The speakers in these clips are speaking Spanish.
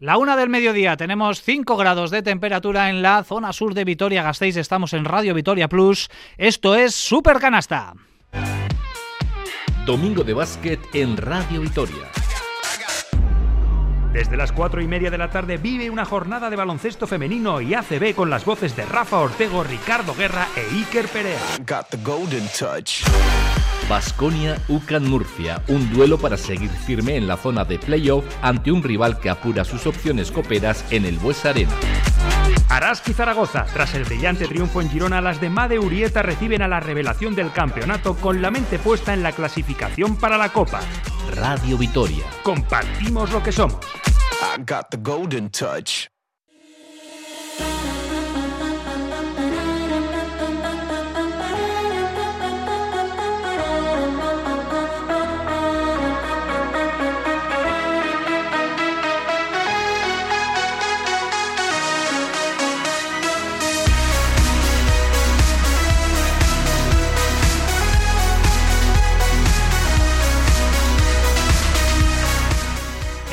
La una del mediodía, tenemos 5 grados de temperatura en la zona sur de Vitoria-Gasteiz. Estamos en Radio Vitoria Plus. Esto es Super Canasta. Domingo de básquet en Radio Vitoria. Desde las 4 y media de la tarde vive una jornada de baloncesto femenino y ACB con las voces de Rafa Ortego, Ricardo Guerra e Iker Perea. Basconia UCAN Murcia, un duelo para seguir firme en la zona de playoff ante un rival que apura sus opciones coperas en el Bues Arena. Araski Zaragoza, tras el brillante triunfo en Girona, las de Made Urieta reciben a la revelación del campeonato con la mente puesta en la clasificación para la Copa. Radio Vitoria. Compartimos lo que somos.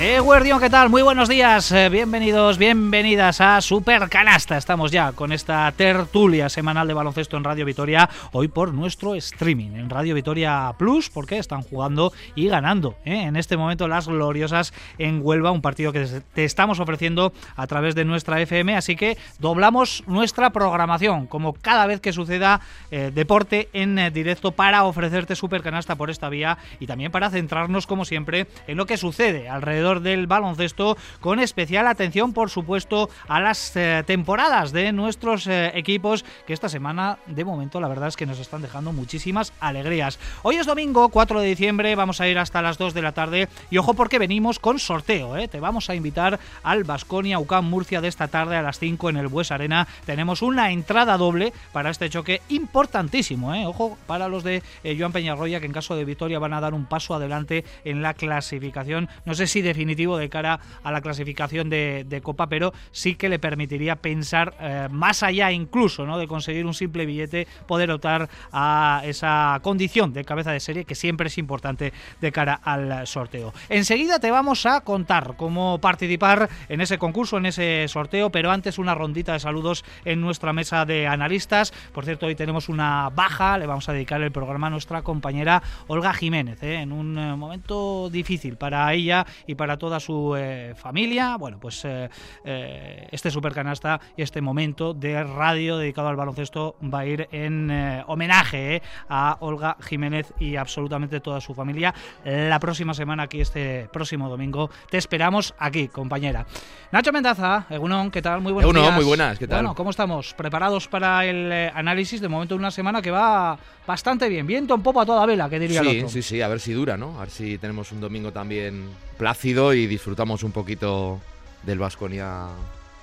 Eh, Guardión, ¿qué tal? Muy buenos días, eh, bienvenidos, bienvenidas a Super Canasta. Estamos ya con esta tertulia semanal de baloncesto en Radio Vitoria, hoy por nuestro streaming en Radio Vitoria Plus, porque están jugando y ganando eh, en este momento las gloriosas en Huelva, un partido que te estamos ofreciendo a través de nuestra FM, así que doblamos nuestra programación, como cada vez que suceda eh, deporte en directo, para ofrecerte Super Canasta por esta vía y también para centrarnos, como siempre, en lo que sucede alrededor del baloncesto, con especial atención, por supuesto, a las eh, temporadas de nuestros eh, equipos, que esta semana, de momento, la verdad es que nos están dejando muchísimas alegrías. Hoy es domingo, 4 de diciembre, vamos a ir hasta las 2 de la tarde, y ojo porque venimos con sorteo, ¿eh? te vamos a invitar al Basconia UCAM Murcia de esta tarde a las 5 en el Bues Arena. Tenemos una entrada doble para este choque importantísimo, ¿eh? ojo para los de Joan Peñarroya, que en caso de victoria van a dar un paso adelante en la clasificación. No sé si definitivo de cara a la clasificación de, Copa, pero sí que le permitiría pensar eh, más allá incluso ¿no? de conseguir un simple billete, poder optar a esa condición de cabeza de serie que siempre es importante de cara al sorteo. Enseguida te vamos a contar cómo participar en ese concurso, en ese sorteo, pero antes una rondita de saludos en nuestra mesa de analistas. Por cierto, hoy tenemos una baja, le vamos a dedicar el programa a nuestra compañera Olga Jiménez, ¿eh? en un eh, momento difícil para ella y para toda su eh, familia. Bueno, pues eh, eh, este supercanasta y este momento de radio dedicado al baloncesto va a ir en homenaje a Olga Jiménez y absolutamente toda su familia. La próxima semana, aquí este próximo domingo, te esperamos aquí, compañera. Nacho Mendaza, Egunon, ¿qué tal? Muy buenos Egunon, muy buenas, ¿qué tal? Bueno, ¿cómo estamos? ¿Preparados para el análisis? De momento una semana que va bastante bien. Viento un poco a toda vela, que diría sí, el otro. Sí, sí, a ver si dura, ¿no? A ver si tenemos un domingo también plácido y disfrutamos un poquito del Vasconia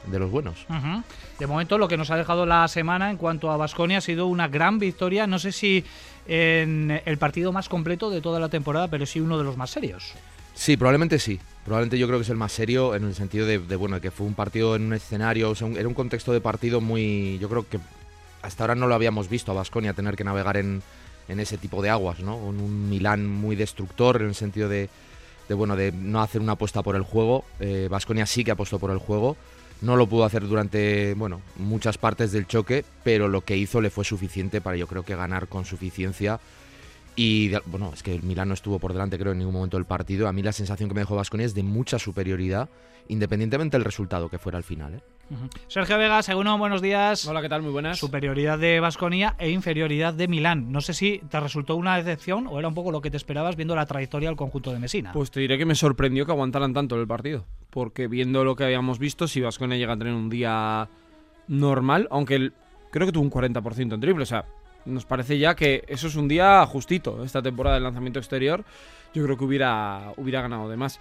de los buenos. De momento lo que nos ha dejado la semana en cuanto a Vasconia ha sido una gran victoria, no sé si en el partido más completo de toda la temporada, pero sí uno de los más serios. Sí, probablemente sí. Probablemente yo creo que es el más serio en el sentido de, bueno, que fue un partido en un escenario, o sea, era un contexto de partido muy, yo creo que hasta ahora no lo habíamos visto a Vasconia tener que navegar en, en ese tipo de aguas, ¿no? Con un Milán muy destructor en el sentido de, de bueno de no hacer una apuesta por el juego. Vasconia eh, sí que apostó por el juego. No lo pudo hacer durante bueno muchas partes del choque, pero lo que hizo le fue suficiente para yo creo que ganar con suficiencia. Y bueno, es que el Milán no estuvo por delante creo en ningún momento del partido. A mí la sensación que me dejó Vasconia es de mucha superioridad, independientemente del resultado que fuera al final. ¿eh? Sergio Vega, según buenos días. Hola, ¿qué tal? Muy buenas. Superioridad de Vasconia e inferioridad de Milán. No sé si te resultó una decepción o era un poco lo que te esperabas viendo la trayectoria del conjunto de Mesina. Pues te diré que me sorprendió que aguantaran tanto el partido. Porque viendo lo que habíamos visto, si Vasconia llega a tener un día normal, aunque creo que tuvo un 40% en triple, o sea, nos parece ya que eso es un día justito esta temporada del lanzamiento exterior. Yo creo que hubiera, hubiera ganado de más.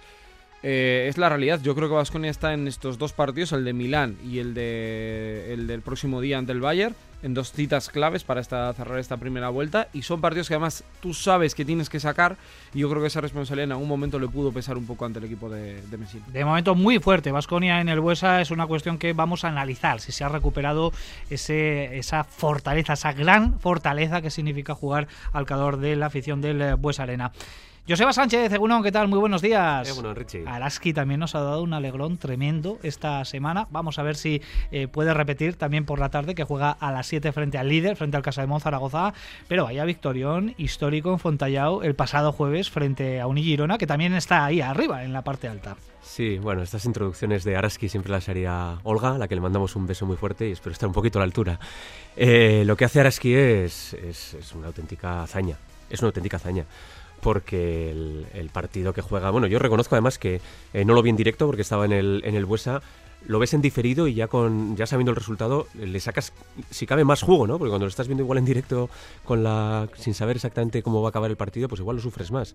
Eh, es la realidad. Yo creo que Vasconia está en estos dos partidos, el de Milán y el, de, el del próximo día ante el Bayern, en dos citas claves para cerrar esta primera vuelta. Y son partidos que además tú sabes que tienes que sacar. Y yo creo que esa responsabilidad en algún momento le pudo pesar un poco ante el equipo de, de Messina. De momento muy fuerte. Vasconia en el Buesa es una cuestión que vamos a analizar. Si se ha recuperado esa fortaleza, esa gran fortaleza que significa jugar al calor de la afición del Buesa Arena. Joseba Sánchez, Egunon, ¿qué tal? Muy buenos días. Egunon, Richie. Araski también nos ha dado un alegrón tremendo esta semana. Vamos a ver si eh, puede repetir también por la tarde, que juega a las 7 frente al líder, frente al Casa de Zaragoza. Pero vaya victorión histórico en Fontallao el pasado jueves frente a Unigirona, que también está ahí arriba, en la parte alta. Sí, bueno, estas introducciones de Araski siempre las haría Olga, a la que le mandamos un beso muy fuerte y espero estar un poquito a la altura. Eh, lo que hace Araski es, es una auténtica hazaña. Es una auténtica hazaña porque el, partido que juega, bueno, yo reconozco además que eh, no lo vi en directo porque estaba en el, en el Buesa, lo ves en diferido y ya con ya sabiendo el resultado le sacas si cabe más juego, ¿no? Porque cuando lo estás viendo igual en directo con la sin saber exactamente cómo va a acabar el partido, pues igual lo sufres más.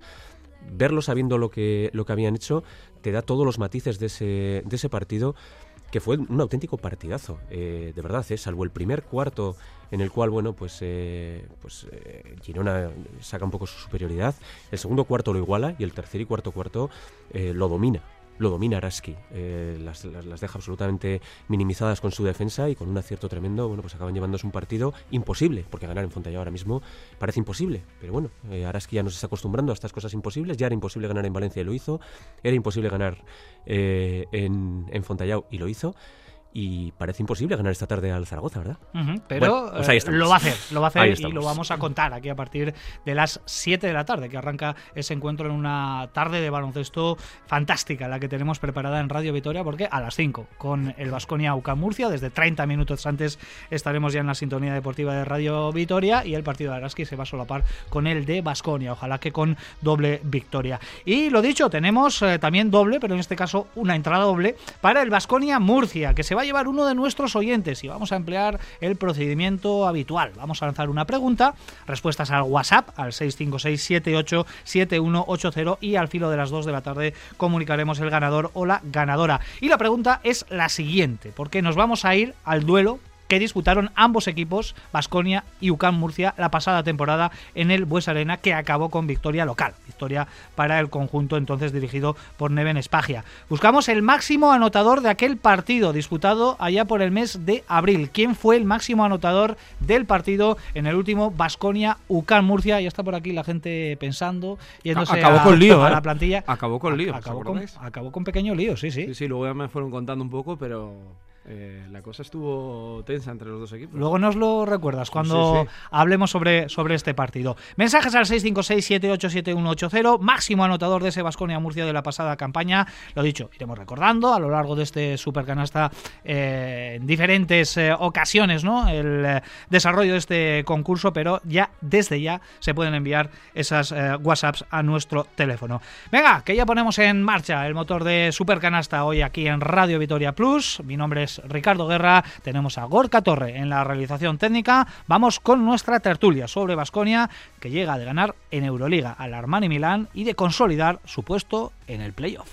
Verlo sabiendo lo que lo que habían hecho te da todos los matices de ese de ese partido que fue un auténtico partidazo, eh, de verdad, ¿eh? salvo el primer cuarto en el cual, bueno, pues, eh, pues eh, Girona saca un poco su superioridad, el segundo cuarto lo iguala y el tercer y cuarto cuarto lo domina lo domina Araski. Eh, las, deja absolutamente minimizadas con su defensa y con un acierto tremendo, bueno, pues acaban llevándose un partido imposible, porque ganar en Fontallao ahora mismo parece imposible. Pero bueno, eh, Araski ya nos está acostumbrando a estas cosas imposibles. Ya era imposible ganar en Valencia y lo hizo. Era imposible ganar eh, en, en Fontallao y lo hizo y parece imposible ganar esta tarde al Zaragoza, ¿verdad? pero pues eh, lo va a hacer, lo va a hacer y lo vamos a contar aquí a partir de las 7 de la tarde, que arranca ese encuentro en una tarde de baloncesto fantástica, la que tenemos preparada en Radio Vitoria, porque a las 5 con el Vasconia UCA Murcia, desde 30 minutos antes estaremos ya en la sintonía deportiva de Radio Vitoria y el partido de Araski se va a solapar con el de Vasconia, ojalá que con doble victoria. Y lo dicho, tenemos eh, también doble, pero en este caso una entrada doble para el Vasconia Murcia, que se va va a llevar uno de nuestros oyentes y vamos a emplear el procedimiento habitual. Vamos a lanzar una pregunta, respuestas al WhatsApp al 656-787180 y al filo de las 2 de la tarde comunicaremos el ganador o la ganadora. Y la pregunta es la siguiente, porque nos vamos a ir al duelo que disputaron ambos equipos, Basconia y UCAM Murcia, la pasada temporada en el Bues Arena, que acabó con victoria local. Victoria para el conjunto entonces dirigido por Neven Espagia. Buscamos el máximo anotador de aquel partido disputado allá por el mes de abril. ¿Quién fue el máximo anotador del partido en el último Basconia UCAM Murcia? Ya está por aquí la gente pensando, yéndose acabó con lío, a la ¿eh? plantilla. Acabó con lío. Acabó con, acabó con pequeño lío, sí, sí. Sí, sí, luego ya me fueron contando un poco, pero eh, la cosa estuvo tensa entre los dos equipos. Luego nos lo recuerdas cuando hablemos sobre, sobre este partido. Mensajes al 656-787180, máximo anotador de ese Vasconia Murcia de la pasada campaña. Lo dicho, iremos recordando a lo largo de este supercanasta eh, en diferentes eh, ocasiones ¿no? el desarrollo de este concurso, pero ya desde ya se pueden enviar esas WhatsApps a nuestro teléfono. Venga, que ya ponemos en marcha el motor de Supercanasta hoy aquí en Radio Vitoria Plus. Mi nombre es Ricardo Guerra, tenemos a Gorka Torre en la realización técnica. Vamos con nuestra tertulia sobre Basconia, que llega de ganar en Euroliga al Armani Milán y de consolidar su puesto en el playoff.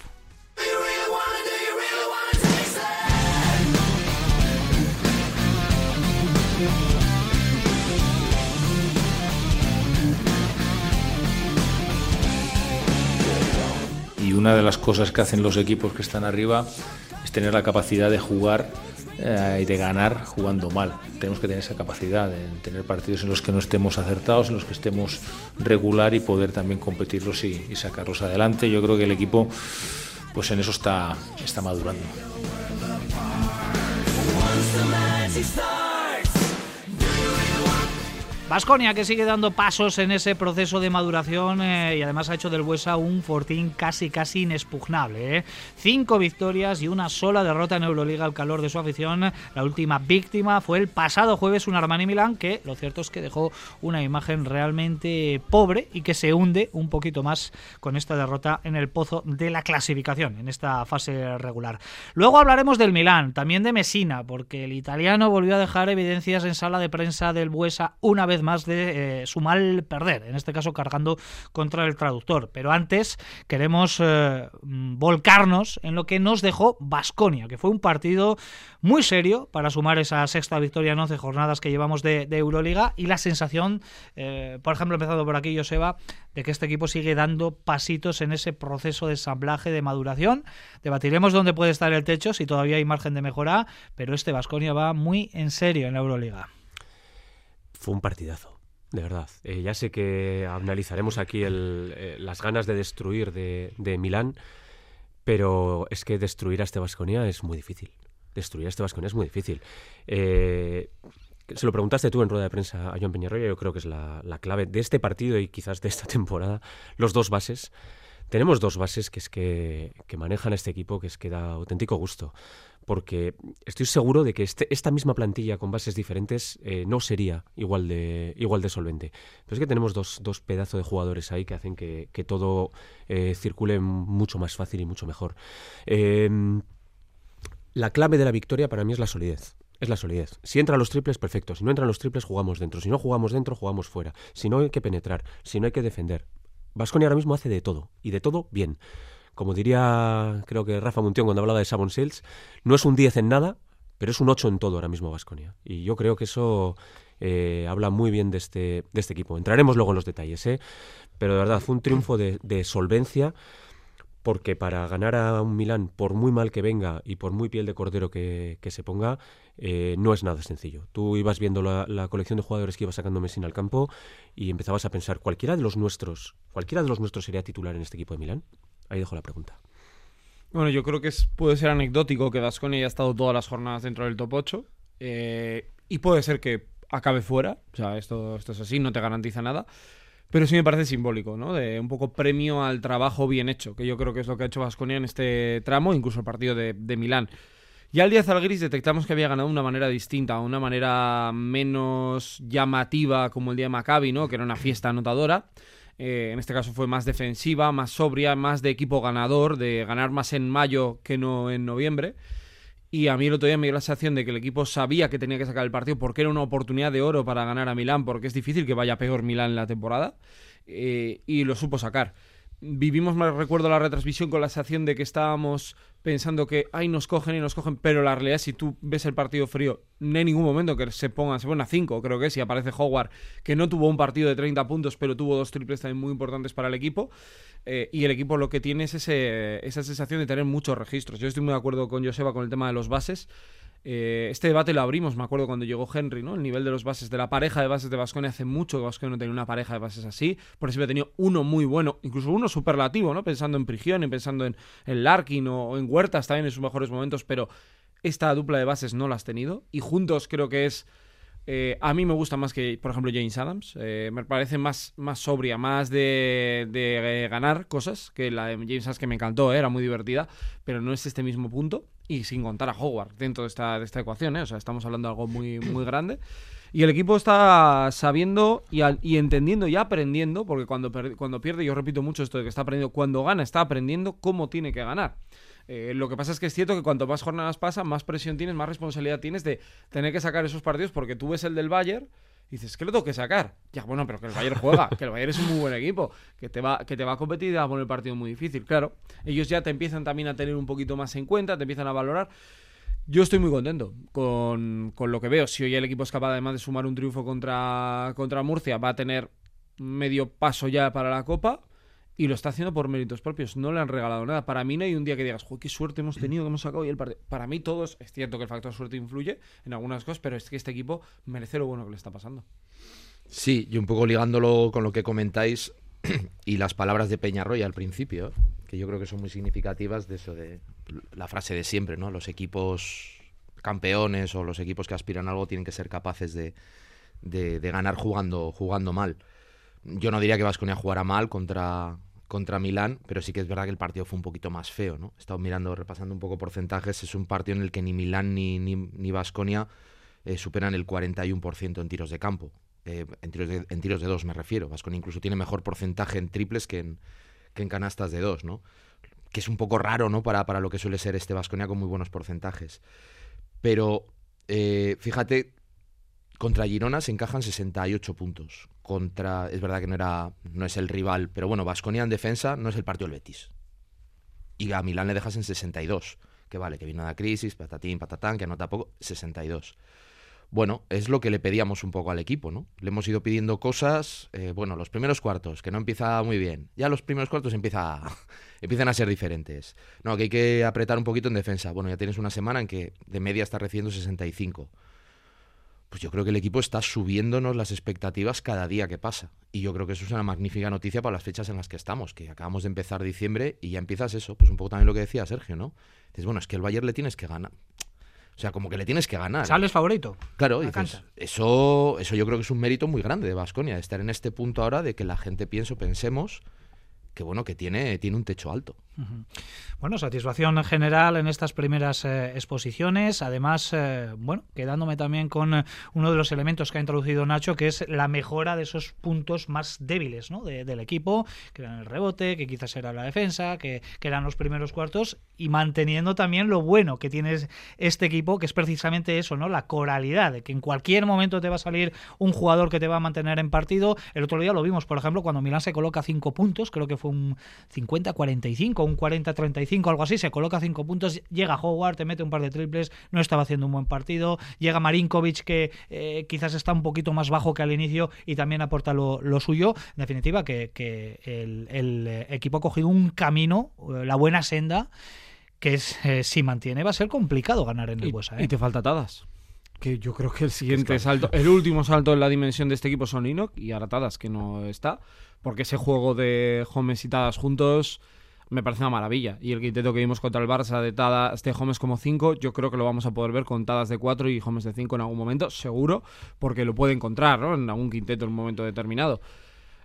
Y una de las cosas que hacen los equipos que están arriba tener la capacidad de jugar eh, y de ganar jugando mal. Tenemos que tener esa capacidad de tener partidos en los que no estemos acertados, en los que estemos regular y poder también competirlos y, y sacarlos adelante. Yo creo que el equipo pues en eso está, está madurando. Vasconia que sigue dando pasos en ese proceso de maduración eh, y además ha hecho del Buesa un fortín casi casi inexpugnable. Eh. Cinco victorias y una sola derrota en Euroliga al calor de su afición. La última víctima fue el pasado jueves un Armani Milán que lo cierto es que dejó una imagen realmente pobre y que se hunde un poquito más con esta derrota en el pozo de la clasificación en esta fase regular. Luego hablaremos del Milán, también de Messina, porque el italiano volvió a dejar evidencias en sala de prensa del Buesa una vez más de eh, su mal perder, en este caso cargando contra el traductor. Pero antes queremos eh, volcarnos en lo que nos dejó Basconia, que fue un partido muy serio para sumar esa sexta victoria en 11 jornadas que llevamos de, Euroliga y la sensación, eh, por ejemplo, empezando por aquí, Joseba, de que este equipo sigue dando pasitos en ese proceso de ensamblaje, de maduración. Debatiremos dónde puede estar el techo, si todavía hay margen de mejora, pero este Basconia va muy en serio en la Euroliga fue un partidazo. de verdad. Eh, ya sé que analizaremos aquí el, eh, las ganas de destruir de, Milán, pero es que destruir a este Vasconia es muy difícil. Destruir a este Vasconia es muy difícil. Eh, se lo preguntaste tú en rueda de prensa a Joan Peñarroya, yo creo que es la clave de este partido y quizás de esta temporada, los dos bases. Tenemos dos bases que es que, manejan este equipo, que es que da auténtico gusto porque estoy seguro de que este, esta misma plantilla con bases diferentes eh, no sería igual de, igual de solvente. Pero es que tenemos dos, dos pedazos de jugadores ahí que hacen que, que todo eh, circule mucho más fácil y mucho mejor. Eh, la clave de la victoria para mí es la solidez. Es la solidez. Si entran los triples, perfecto. Si no entran los triples, jugamos dentro. Si no jugamos dentro, jugamos fuera. Si no hay que penetrar, si no hay que defender. Vasconia ahora mismo hace de todo. Y de todo bien como diría creo que Rafa Muntión cuando hablaba de Sabon Sales, no es un 10 en nada, pero es un 8 en todo ahora mismo Vasconia. Y yo creo que eso eh, habla muy bien de este, de este equipo. Entraremos luego en los detalles, ¿eh? pero de verdad fue un triunfo de, de solvencia porque para ganar a un Milán, por muy mal que venga y por muy piel de cordero que, que se ponga, eh, no es nada sencillo. Tú ibas viendo la, colección de jugadores que iba sacando Messi al campo y empezabas a pensar, ¿cualquiera de los nuestros, cualquiera de los nuestros sería titular en este equipo de Milán? Ahí dejo la pregunta. Bueno, yo creo que es, puede ser anecdótico que Vasconia haya estado todas las jornadas dentro del top 8. Eh, y puede ser que acabe fuera. O sea, esto, esto es así, no te garantiza nada. Pero sí me parece simbólico, ¿no? De un poco premio al trabajo bien hecho, que yo creo que es lo que ha hecho Vasconia en este tramo, incluso el partido de, de Milán. Ya al día Zalgiris detectamos que había ganado de una manera distinta, una manera menos llamativa como el día de Maccabi, ¿no? Que era una fiesta anotadora. Eh, en este caso fue más defensiva, más sobria, más de equipo ganador, de ganar más en mayo que no en noviembre. Y a mí el otro día me dio la sensación de que el equipo sabía que tenía que sacar el partido porque era una oportunidad de oro para ganar a Milán, porque es difícil que vaya peor Milán en la temporada. Eh, y lo supo sacar vivimos, me recuerdo la retransmisión con la sensación de que estábamos pensando que, ay, nos cogen y nos cogen, pero la realidad, si tú ves el partido frío, no hay ningún momento que se pongan, se ponen a 5, creo que sí, aparece Howard, que no tuvo un partido de 30 puntos, pero tuvo dos triples también muy importantes para el equipo, eh, y el equipo lo que tiene es ese, esa sensación de tener muchos registros. Yo estoy muy de acuerdo con Joseba con el tema de los bases, eh, este debate lo abrimos, me acuerdo cuando llegó Henry, ¿no? El nivel de los bases, de la pareja de bases de Vasconia. Hace mucho que Vasconia no tenía una pareja de bases así. Por eso había tenido uno muy bueno, incluso uno superlativo, ¿no? Pensando en Prigión y pensando en, en Larkin o en Huertas también en sus mejores momentos, pero esta dupla de bases no la has tenido. Y juntos creo que es. Eh, a mí me gusta más que, por ejemplo, James Adams. Eh, me parece más, más sobria, más de, de eh, ganar cosas que la de James Adams, que me encantó, era muy divertida, pero no es este mismo punto. Y sin contar a Howard dentro de esta, de esta ecuación, o sea, estamos hablando de algo muy, muy grande. Y el equipo está sabiendo y, al, y entendiendo y aprendiendo, porque cuando, cuando pierde, yo repito mucho esto de que está aprendiendo, cuando gana, está aprendiendo cómo tiene que ganar. Eh, lo que pasa es que es cierto que cuanto más jornadas pasan, más presión tienes, más responsabilidad tienes de tener que sacar esos partidos, porque tú ves el del Bayern y dices, ¿qué lo tengo que sacar? Ya, bueno, pero que el Bayern juega, que el Bayern es un muy buen equipo, que te va, que te va a competir y te va a poner el partido muy difícil. Claro, ellos ya te empiezan también a tener un poquito más en cuenta, te empiezan a valorar. Yo estoy muy contento con, con lo que veo. Si hoy el equipo es capaz, además de sumar un triunfo contra, contra Murcia, va a tener medio paso ya para la Copa y lo está haciendo por méritos propios. No le han regalado nada. Para mí no hay un día que digas, qué suerte hemos tenido que hemos sacado hoy el partido. Para mí todos, es cierto que el factor suerte influye en algunas cosas, pero es que este equipo merece lo bueno que le está pasando. Sí, y un poco ligándolo con lo que comentáis y las palabras de Peñarroya al principio, que yo creo que son muy significativas de eso de la frase de siempre, ¿no? Los equipos campeones o los equipos que aspiran a algo tienen que ser capaces de, de, de ganar jugando, jugando mal. Yo no diría que Vasconia jugara mal contra, contra Milán, pero sí que es verdad que el partido fue un poquito más feo, ¿no? He estado mirando, repasando un poco porcentajes, es un partido en el que ni Milán ni ni Vasconia eh, superan el 41% en tiros de campo. Eh, en, tiros de, en tiros de dos me refiero. Vasconia incluso tiene mejor porcentaje en triples que en, que en canastas de dos, ¿no? Que es un poco raro, ¿no? Para, para lo que suele ser este Vasconia con muy buenos porcentajes. Pero eh, fíjate, contra Girona se encajan 68 puntos. Contra, es verdad que no era no es el rival, pero bueno, Vasconia en defensa no es el partido del Betis. Y a Milán le dejas en 62, que vale, que vino la crisis, patatín, patatán, que anota poco, 62. Bueno, es lo que le pedíamos un poco al equipo, ¿no? Le hemos ido pidiendo cosas, eh, bueno, los primeros cuartos, que no empieza muy bien. Ya los primeros cuartos empieza, empiezan a ser diferentes. No, que hay que apretar un poquito en defensa. Bueno, ya tienes una semana en que de media está recibiendo 65 pues yo creo que el equipo está subiéndonos las expectativas cada día que pasa. Y yo creo que eso es una magnífica noticia para las fechas en las que estamos, que acabamos de empezar diciembre y ya empiezas eso, pues un poco también lo que decía Sergio, ¿no? Dices, bueno, es que el Bayern le tienes que ganar. O sea, como que le tienes que ganar. ¿Sales favorito? Claro, La dices, eso, eso yo creo que es un mérito muy grande de Vasconia, de estar en este punto ahora de que la gente piense o pensemos que bueno, que tiene, tiene un techo alto. Bueno, satisfacción general en estas primeras eh, exposiciones. Además, eh, bueno, quedándome también con eh, uno de los elementos que ha introducido Nacho, que es la mejora de esos puntos más débiles ¿no? de- del equipo, que eran el rebote, que quizás era la defensa, que, que eran los primeros cuartos, y manteniendo también lo bueno que tiene este equipo, que es precisamente eso, ¿no? La coralidad, de que en cualquier momento te va a salir un jugador que te va a mantener en partido. El otro día lo vimos, por ejemplo, cuando Milán se coloca cinco puntos, creo que fue un 50-45, un 40-35, algo así, se coloca cinco puntos, llega Howard, te mete un par de triples, no estaba haciendo un buen partido, llega Marinkovic que eh, quizás está un poquito más bajo que al inicio y también aporta lo, lo suyo. En definitiva, que, que el, el, eh, equipo ha cogido un camino, eh, la buena senda, que es, eh, si mantiene va a ser complicado ganar en el Buesa. y te falta Tadas. Que yo creo que el siguiente salto, el último salto en la dimensión de este equipo son Enoch y ahora Tadas, que no está. Porque ese juego de Homes y Tadas juntos me parece una maravilla. Y el quinteto que vimos contra el Barça de Tadas, de Homes como 5, yo creo que lo vamos a poder ver con Tadas de 4 y Homes de 5 en algún momento, seguro, porque lo puede encontrar ¿no? en algún quinteto en un momento determinado.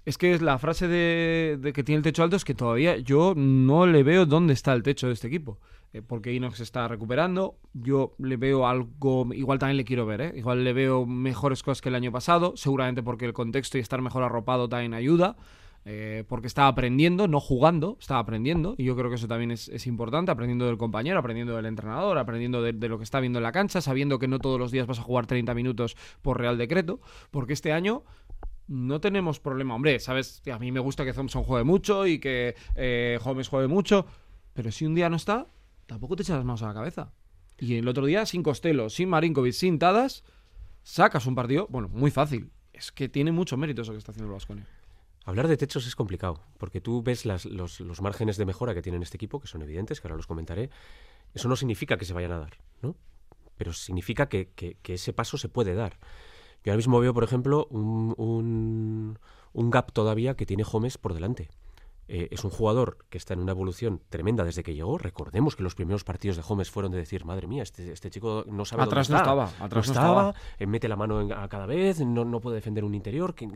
Es que la frase de, de que tiene el techo alto es que todavía yo no le veo dónde está el techo de este equipo. Eh, porque Inox se está recuperando. Yo le veo algo, igual también le quiero ver, ¿eh? igual le veo mejores cosas que el año pasado, seguramente porque el contexto y estar mejor arropado también ayuda. eh, porque está aprendiendo, no jugando, está aprendiendo, y yo creo que eso también es, importante, aprendiendo del compañero, aprendiendo del entrenador, aprendiendo de, de lo que está viendo en la cancha, sabiendo que no todos los días vas a jugar 30 minutos por Real Decreto, porque este año no tenemos problema. Hombre, sabes, a mí me gusta que Thompson juegue mucho y que eh, Holmes juegue mucho, pero si un día no está, tampoco te echas las manos a la cabeza. Y el otro día, sin Costello, sin Marinkovic, sin Tadas, sacas un partido, bueno, muy fácil. Es que tiene mucho mérito eso que está haciendo el Vasconia. Hablar de techos es complicado, porque tú ves los, los márgenes de mejora que tiene este equipo, que son evidentes, que ahora los comentaré. Eso no significa que se vayan a dar, ¿no? Pero significa que, que- ese paso se puede dar. Yo ahora mismo veo, por ejemplo, un, un- gap todavía que tiene Gómez por delante. Eh, es un jugador que está en una evolución tremenda desde que llegó. Recordemos que los primeros partidos de Gómez fueron de decir, madre mía, este, este chico no sabe Atrás dónde no está. estaba, atrás no estaba, estaba. eh, mete la mano en- a cada vez, no, no puede defender un interior. que-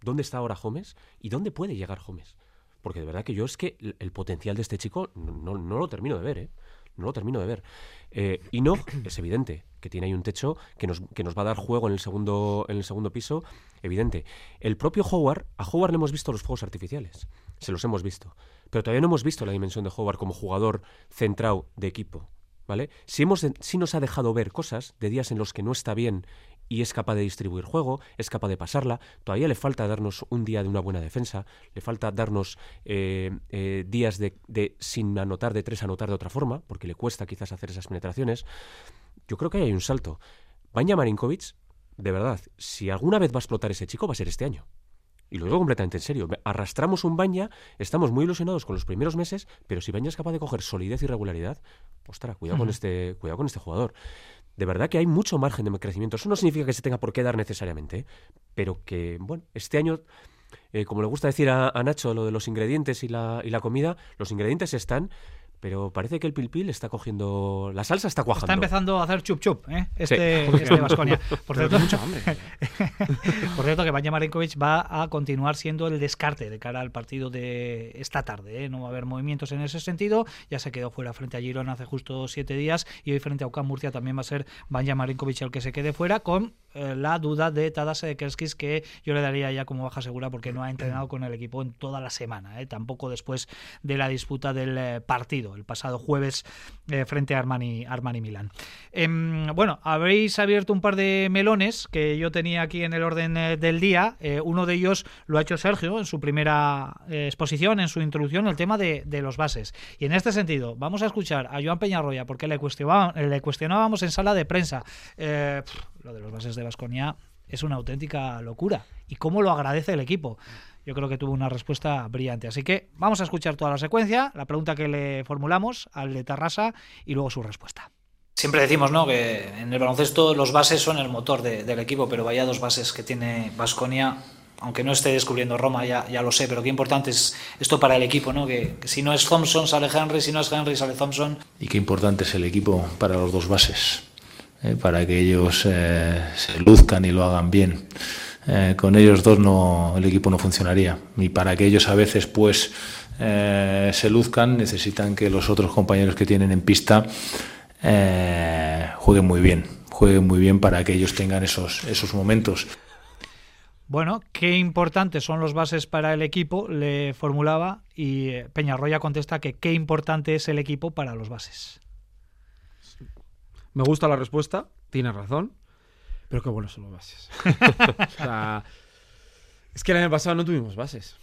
¿Dónde está ahora Gómez? ¿Y dónde puede llegar Gómez? Porque de verdad que yo es que el, el potencial de este chico no, no lo termino de ver, ¿eh? No lo termino de ver. Eh, y no, es evidente que tiene ahí un techo que nos, que nos va a dar juego en el segundo, en el segundo piso, evidente. El propio Howard, a Howard le hemos visto los fuegos artificiales, se los hemos visto, pero todavía no hemos visto la dimensión de Howard como jugador centrado de equipo, ¿vale? Si, hemos, si nos ha dejado ver cosas de días en los que no está bien y es capaz de distribuir juego, es capaz de pasarla. Todavía le falta darnos un día de una buena defensa, le falta darnos eh, eh, días de, de sin anotar de tres, anotar de otra forma, porque le cuesta quizás hacer esas penetraciones. Yo creo que ahí hay un salto. Banja Marinkovic, de verdad, si alguna vez va a explotar ese chico, va a ser este año. Y lo digo completamente en serio. Arrastramos un Banja, estamos muy ilusionados con los primeros meses, pero si Banja es capaz de coger solidez y regularidad, ostras, cuidado, con, este, cuidado con este jugador. De verdad que hay mucho margen de crecimiento. Eso no significa que se tenga por qué dar necesariamente, ¿eh? pero que, bueno, este año, eh, como le gusta decir a, a Nacho lo de los ingredientes y la, y la comida, los ingredientes están, pero parece que el pilpil está cogiendo. La salsa está cuajando. Está empezando a hacer chup chup, ¿eh? Este, Sí. este Baskonia. Por Pero cierto. Por cierto, que Banja Marinkovic va a continuar siendo el descarte de cara al partido de esta tarde. ¿eh? No va a haber movimientos en ese sentido. Ya se quedó fuera frente a Girona hace justo siete días y hoy frente a UCAM Murcia también va a ser Banja Marinkovic el que se quede fuera con eh, la duda de Tadas Kerskis que yo le daría ya como baja segura porque no ha entrenado con el equipo en toda la semana. ¿eh? Tampoco después de la disputa del eh, partido el pasado jueves frente a Armani, Armani Milán. Em, bueno, habréis abierto un par de melones que yo tenía aquí en el orden del día. Uno de ellos lo ha hecho Sergio en su primera exposición, en su introducción, el tema de, de los bases. Y en este sentido, vamos a escuchar a Joan Peñarroya porque le, cuestionábamos en sala de prensa. Lo de los bases de Vasconia es una auténtica locura. ¿Y cómo lo agradece el equipo? Yo creo que tuvo una respuesta brillante. Así que vamos a escuchar toda la secuencia, la pregunta que le formulamos al de Tarrasa y luego su respuesta. Siempre decimos ¿no? que en el baloncesto los bases son el motor de- del equipo, pero vaya dos bases que tiene Vasconia, aunque no esté descubriendo Roma, ya, ya lo sé, pero qué importante es esto para el equipo, ¿no? que, que si no es Thompson sale Henry, si no es Henry sale Thompson. Y qué importante es el equipo para los dos bases, eh, para que ellos eh, se luzcan y lo hagan bien. Eh, con ellos dos no, el equipo no funcionaría. Y para que ellos a veces pues se luzcan necesitan que los otros compañeros que tienen en pista jueguen muy bien, jueguen muy bien para que ellos tengan esos, esos momentos. Bueno, qué importantes son los bases para el equipo, le formulaba, y Peñarroya contesta que qué importante es el equipo para los bases. Me gusta la respuesta, tienes razón, pero qué buenos son los bases. o sea, es que el año pasado no tuvimos bases.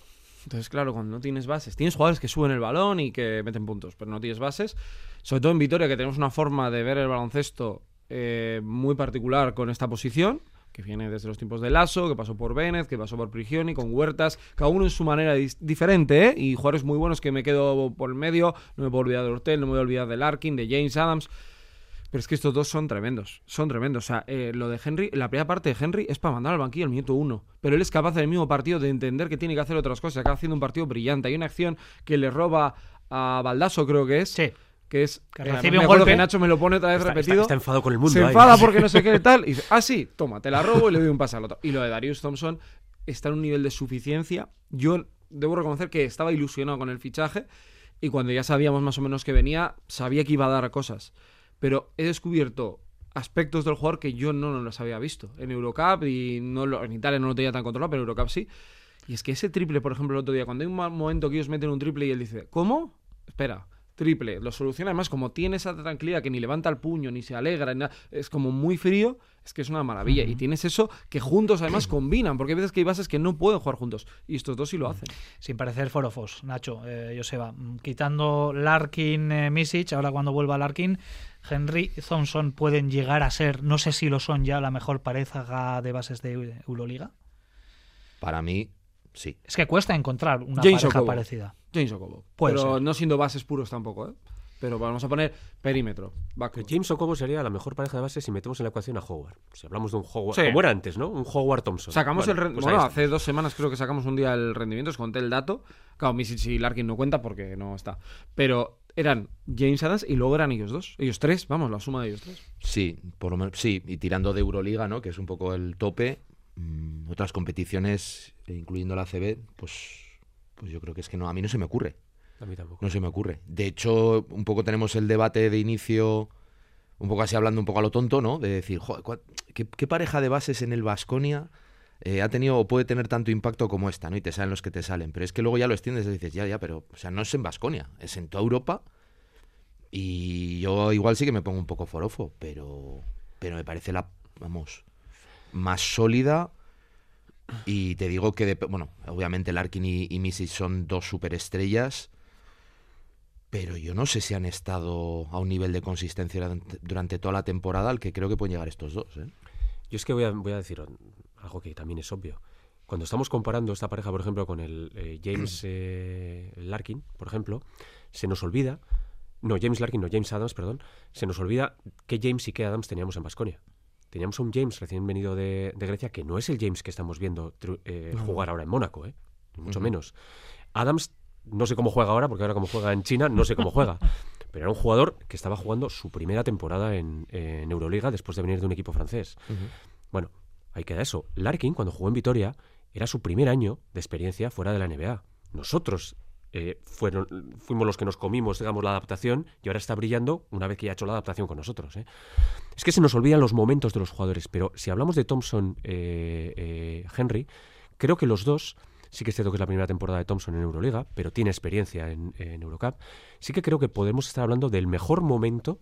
Entonces, claro, cuando no tienes bases, tienes jugadores que suben el balón y que meten puntos, pero no tienes bases. Sobre todo en Vitoria, que tenemos una forma de ver el baloncesto eh, muy particular con esta posición, que viene desde los tiempos de Lasso, que pasó por Bennett, que pasó por Prigioni, con Huertas, cada uno en su manera diferente, ¿eh? Y jugadores muy buenos que me quedo por el medio, no me puedo olvidar de Hortel, no me voy a olvidar de Larkin, de James Adams. Pero es que estos dos son tremendos, son tremendos. O sea, eh, lo de Henry, la primera parte de Henry es para mandar al banquillo al minuto uno. Pero él es capaz en el mismo partido de entender que tiene que hacer otras cosas. Acaba haciendo un partido brillante. Hay una acción que le roba a Baldasso, creo que es. Sí. Que es. Que eh, recibe me un golpe. que Nacho me lo pone otra vez Está, está- repetido. está enfadado con el mundo. se ahí. enfada porque no sé qué tal. Y dice, ah, sí, toma, te la robo y le doy un pase al otro. Y lo de Darius Thompson está en un nivel de suficiencia. Yo debo reconocer que estaba ilusionado con el fichaje y cuando ya sabíamos más o menos que venía, sabía que iba a dar cosas. Pero he descubierto aspectos del jugador que yo no los había visto en Eurocup y no en Italia no lo tenía tan controlado, pero en Eurocup sí. Y es que ese triple, por ejemplo, el otro día, cuando hay un momento que ellos meten un triple y él dice, ¿cómo? Espera, triple, lo soluciona. Además, como tiene esa tranquilidad que ni levanta el puño, ni se alegra, ni nada, es como muy frío, es que es una maravilla. Y tienes eso que juntos además combinan, porque hay veces que hay bases que no pueden jugar juntos. Y estos dos sí lo hacen. Sin parecer forofos, Nacho, eh, Joseba. Mm, Quitando Larkin, eh, Misic, ahora cuando vuelva Larkin, Henry y Thompson pueden llegar a ser, no sé si lo son ya, la mejor pareja de bases de Euroliga. Para mí, sí. Es que cuesta encontrar una James pareja parecida. James Okobo. Puede pero ser. no siendo bases puros tampoco, ¿eh? Pero vamos a poner perímetro. backcourt. James Okobo sería la mejor pareja de base si metemos en la ecuación a Howard. Si hablamos de un Howard, Sí. como era antes, ¿no? Un Howard Thompson. Sacamos Bueno, el pues bueno, hace dos semanas creo que sacamos un día el rendimiento, os conté el dato. Claro, Misic y Larkin no cuenta porque no está. Pero eran James Adams y luego eran ellos dos. Ellos tres, vamos, la suma de ellos tres. Sí, por lo menos, sí, y tirando de Euroliga, ¿no? Que es un poco el tope. mm, otras competiciones, eh, incluyendo la CB, pues, pues yo creo que es que no, a mí no se me ocurre. A mí tampoco. No se me ocurre. De hecho, un poco tenemos el debate de inicio, un poco así hablando un poco a lo tonto, ¿no? De decir, "Joder, ¿cuál- ¿qué, qué pareja de bases en el Vasconia ha tenido o puede tener tanto impacto como esta, ¿no? Y te salen los que te salen. Pero es que luego ya lo extiendes y dices, ya, ya, pero, o sea, no es en Vasconia, es en toda Europa. Y yo igual sí que me pongo un poco forofo, pero, pero me parece la, vamos, más sólida. Y te digo que, de- bueno, obviamente Larkin y, y Misic son dos superestrellas, pero yo no sé si han estado a un nivel de consistencia durante, durante toda la temporada al que creo que pueden llegar estos dos. ¿eh? Yo es que voy a, voy a decir algo que también es obvio. Cuando estamos comparando esta pareja, por ejemplo, con el eh, James eh, Larkin, por ejemplo, se nos olvida, no, James Larkin, no, James Adams, perdón, se nos olvida qué James y qué Adams teníamos en Basconia. Teníamos a un James recién venido de, de Grecia que no es el James que estamos viendo eh, jugar ahora en Mónaco, ¿eh? Mucho menos. Adams, no sé cómo juega ahora, porque ahora como juega en China, no sé cómo juega. Pero era un jugador que estaba jugando su primera temporada en, en Euroliga después de venir de un equipo francés. Bueno, ahí queda eso. Larkin, cuando jugó en Vitoria, era su primer año de experiencia fuera de la NBA. Nosotros eh, fueron, fuimos los que nos comimos, digamos, la adaptación y ahora está brillando una vez que ya ha hecho la adaptación con nosotros. ¿eh? Es que se nos olvidan los momentos de los jugadores, pero si hablamos de Thompson, eh, Henry, creo que los dos, sí que es cierto que es la primera temporada de Thompson en Euroliga, pero tiene experiencia en, en Eurocup, sí que creo que podemos estar hablando del mejor momento